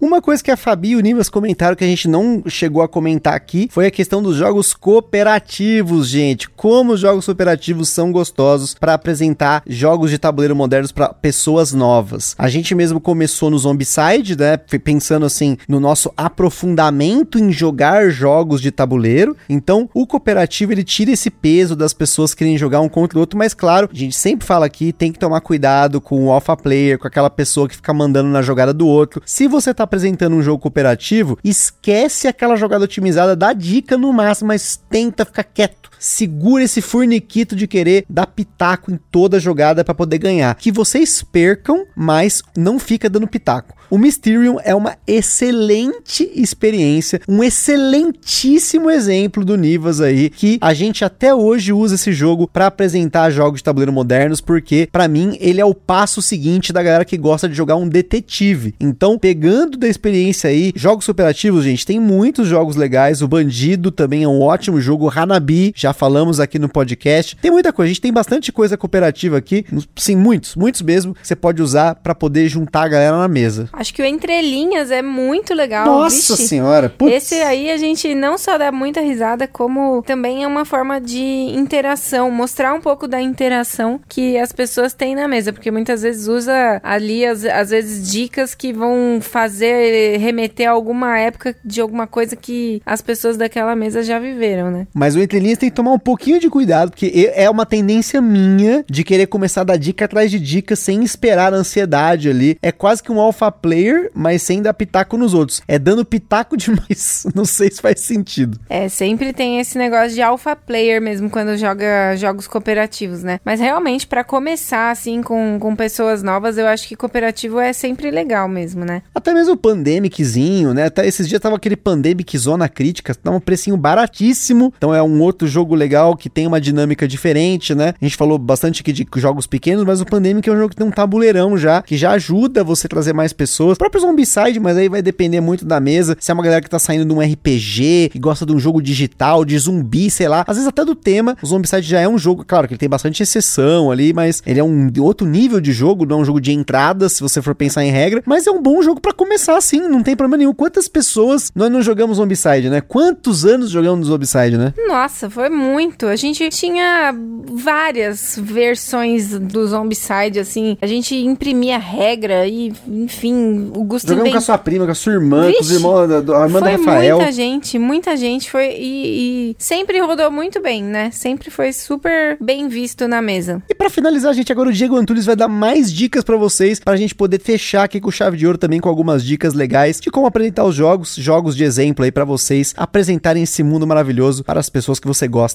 Uma coisa que a Fabi e o Nivas comentaram que a gente não chegou a comentar aqui foi a questão dos jogos cooperativos, gente. Como os jogos cooperativos são gostosos para apresentar jogos de tabuleiro modernos para pessoas novas. A gente mesmo começou no Zombicide, né? Pensando assim no nosso aprofundamento em jogar jogos de tabuleiro. Então, o cooperativo ele tira esse peso das pessoas querem jogar um contra o outro, mas claro, a gente sempre fala aqui, tem que tomar cuidado com o alpha player, com aquela pessoa que fica mandando na jogada do outro. Se você tá apresentando um jogo cooperativo, esquece aquela jogada otimizada, dá dica no máximo, mas tenta ficar quieto. Segura esse furniquito de querer dar pitaco em toda jogada para poder ganhar. Que vocês percam, mas não fica dando pitaco. O Mysterium é uma excelente experiência, um excelentíssimo exemplo do Nivas aí, que a gente até hoje usa esse jogo para apresentar jogos de tabuleiro modernos, porque para mim ele é o passo seguinte da galera que gosta de jogar um detetive. Então, pegando da experiência aí, jogos superativos, gente, tem muitos jogos legais. O Bandido também é um ótimo jogo. Hanabi, já falamos aqui no podcast. Tem muita coisa, a gente tem bastante coisa cooperativa aqui. Sim, muitos, muitos mesmo, que você pode usar para poder juntar a galera na mesa. Acho que o Entre Linhas é muito legal. Nossa Vixe, senhora, putz. Esse aí a gente não só dá muita risada, como também é uma forma de interação, mostrar um pouco da interação que as pessoas têm na mesa, porque muitas vezes usa ali, às, às vezes, dicas que vão fazer remeter a alguma época de alguma coisa que as pessoas daquela mesa já viveram, né? Mas o Entre Linhas tem tomar um pouquinho de cuidado, porque é uma tendência minha de querer começar a dar dica atrás de dica sem esperar a ansiedade ali. É quase que um alpha player, mas sem dar pitaco nos outros. É dando pitaco demais. Não sei se faz sentido. É, sempre tem esse negócio de alpha player mesmo quando joga jogos cooperativos, né? Mas realmente, para começar assim com, com pessoas novas, eu acho que cooperativo é sempre legal mesmo, né? Até mesmo o Pandemiczinho, né? Até esses dias tava aquele Pandemic Zona Crítica, tava um precinho baratíssimo. Então é um outro jogo legal que tem uma dinâmica diferente, né? A gente falou bastante aqui de jogos pequenos, mas o Pandemic é um jogo que tem um tabuleirão já, que já ajuda você a trazer mais pessoas. O próprio Zombicide, mas aí vai depender muito da mesa. Se é uma galera que tá saindo de um RPG, que gosta de um jogo digital, de zumbi, sei lá. Às vezes até do tema. O Zombicide já é um jogo, claro que ele tem bastante exceção ali, mas ele é um outro nível de jogo, não é um jogo de entrada, se você for pensar em regra. Mas é um bom jogo para começar assim, não tem problema nenhum. Quantas pessoas nós não jogamos Zombicide, né? Quantos anos jogamos Zombicide, né? Nossa, foi muito. A gente tinha várias versões do Zombicide, assim. A gente imprimia regra e, enfim, o Gustavo. Jogamos bem... com a sua prima, com a sua irmã, Vixe, com os irmãos da, da irmã foi do Rafael. Muita gente, muita gente foi. E, e, sempre rodou muito bem, né? Sempre foi super bem visto na mesa. E para finalizar, gente, agora o Diego Antunes vai dar mais dicas para vocês, pra gente poder fechar aqui com chave de ouro também com algumas dicas legais de como apresentar os jogos, jogos de exemplo aí para vocês apresentarem esse mundo maravilhoso para as pessoas que você gosta.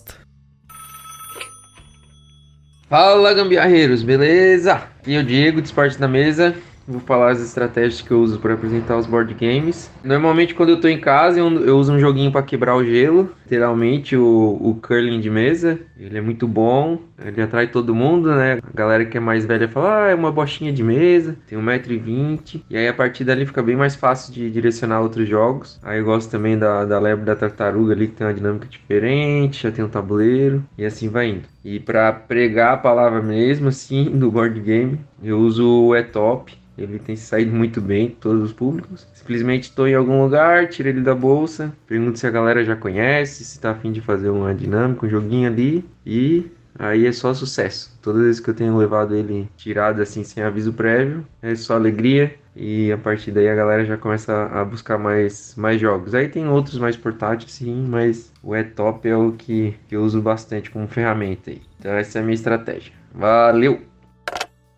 Fala gambiarreiros, beleza? E o Diego de Esporte na Mesa. Vou falar as estratégias que eu uso para apresentar os board games. Normalmente, quando eu tô em casa, eu, eu uso um joguinho para quebrar o gelo. Literalmente, o, o curling de mesa. Ele é muito bom, ele atrai todo mundo, né? A galera que é mais velha fala, ah, é uma bochinha de mesa, tem 1,20m. E aí, a partir dali, fica bem mais fácil de direcionar outros jogos. Aí, eu gosto também da, da lebre da tartaruga ali, que tem uma dinâmica diferente, já tem um tabuleiro, e assim vai indo. E para pregar a palavra mesmo, assim, do board game, eu uso o E-Top. Ele tem saído muito bem todos os públicos. Simplesmente estou em algum lugar, tiro ele da bolsa, pergunto se a galera já conhece, se está afim de fazer uma dinâmica, um joguinho ali e aí é só sucesso. Todas as vezes que eu tenho levado ele tirado assim sem aviso prévio, é só alegria e a partir daí a galera já começa a buscar mais, mais jogos. Aí tem outros mais portáteis sim, mas o E-Top é o que, que eu uso bastante como ferramenta aí. Então essa é a minha estratégia. Valeu!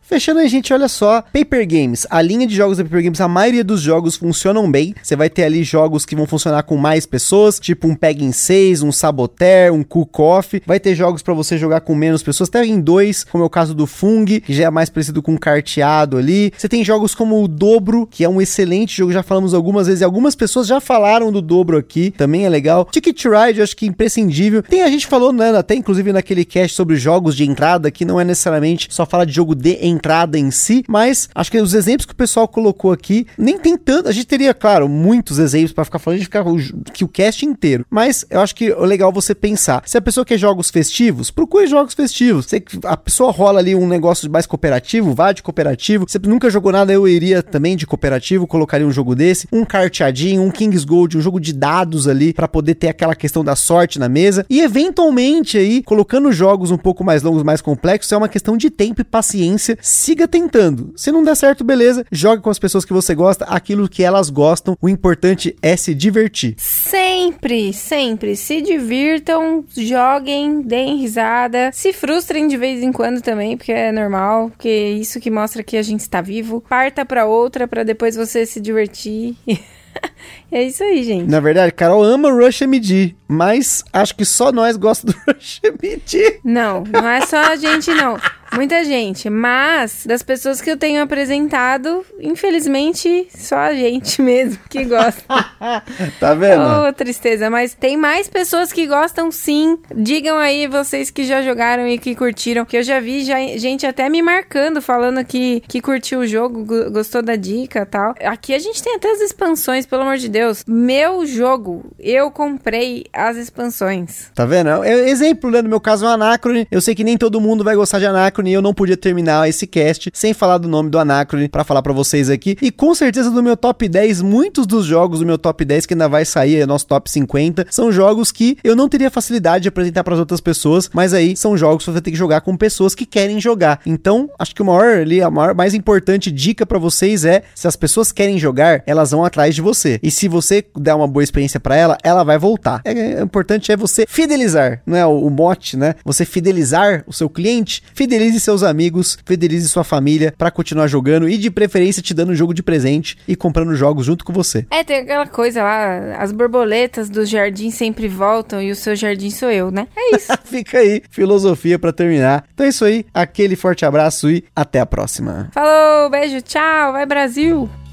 Fechando aí, gente, olha só. Paper Games. A linha de jogos da Paper Games, a maioria dos jogos funcionam bem. Você vai ter ali jogos que vão funcionar com mais pessoas, tipo um Peg em 6, um Saboteur, um Cook Off. Vai ter jogos para você jogar com menos pessoas, até em dois, como é o caso do Fung, que já é mais parecido com um carteado ali. Você tem jogos como o Dobro, que é um excelente jogo, já falamos algumas vezes, e algumas pessoas já falaram do Dobro aqui, também é legal. Ticket Ride, eu acho que é imprescindível. Tem a gente falou, né, até inclusive naquele cast sobre jogos de entrada, que não é necessariamente só fala de jogo de entrada entrada em si, mas acho que os exemplos que o pessoal colocou aqui nem tem tanto. A gente teria, claro, muitos exemplos para ficar falando, gente ficar que o cast inteiro. Mas eu acho que é legal você pensar. Se a pessoa quer jogos festivos, procure jogos festivos. Se a pessoa rola ali um negócio mais cooperativo, vá de cooperativo. Se nunca jogou nada, eu iria também de cooperativo, colocaria um jogo desse, um carteadinho, um King's Gold, um jogo de dados ali para poder ter aquela questão da sorte na mesa e eventualmente aí colocando jogos um pouco mais longos, mais complexos, é uma questão de tempo e paciência siga tentando. Se não der certo, beleza, jogue com as pessoas que você gosta, aquilo que elas gostam. O importante é se divertir. Sempre, sempre se divirtam, joguem, deem risada, se frustrem de vez em quando também, porque é normal, porque é isso que mostra que a gente está vivo. Parta para outra para depois você se divertir. é isso aí, gente. Na verdade, Carol ama Rush MD, mas acho que só nós gostamos do Rush MD. Não, não é só a gente, não. Muita gente, mas das pessoas que eu tenho apresentado, infelizmente, só a gente mesmo que gosta. tá vendo? Oh, tristeza, mas tem mais pessoas que gostam sim. Digam aí vocês que já jogaram e que curtiram, que eu já vi já, gente até me marcando, falando que, que curtiu o jogo, gostou da dica tal. Aqui a gente tem até as expansões, pelo amor de Deus. Meu jogo, eu comprei as expansões. Tá vendo? É, exemplo, né? No meu caso, é um Anacrone. Eu sei que nem todo mundo vai gostar de Anacrone Anacrone eu não podia terminar esse cast sem falar do nome do Anacrone para falar para vocês aqui. E com certeza no meu top 10, muitos dos jogos do meu top 10 que ainda vai sair, é nosso top 50, são jogos que eu não teria facilidade de apresentar para outras pessoas, mas aí são jogos que você tem que jogar com pessoas que querem jogar. Então, acho que o maior ali, a maior, mais importante dica para vocês é: se as pessoas querem jogar, elas vão atrás de você. E se você der uma boa experiência para ela, ela vai voltar. É, é, importante é você fidelizar, não é o, o mote, né? Você fidelizar o seu cliente, fidelize seus amigos, fidelize sua família para continuar jogando e de preferência te dando um jogo de presente e comprando jogos junto com você. É, tem aquela coisa lá, as borboletas do jardim sempre voltam e o seu jardim sou eu, né? É isso. Fica aí, filosofia para terminar. Então é isso aí, aquele forte abraço e até a próxima. Falou, beijo, tchau, vai Brasil!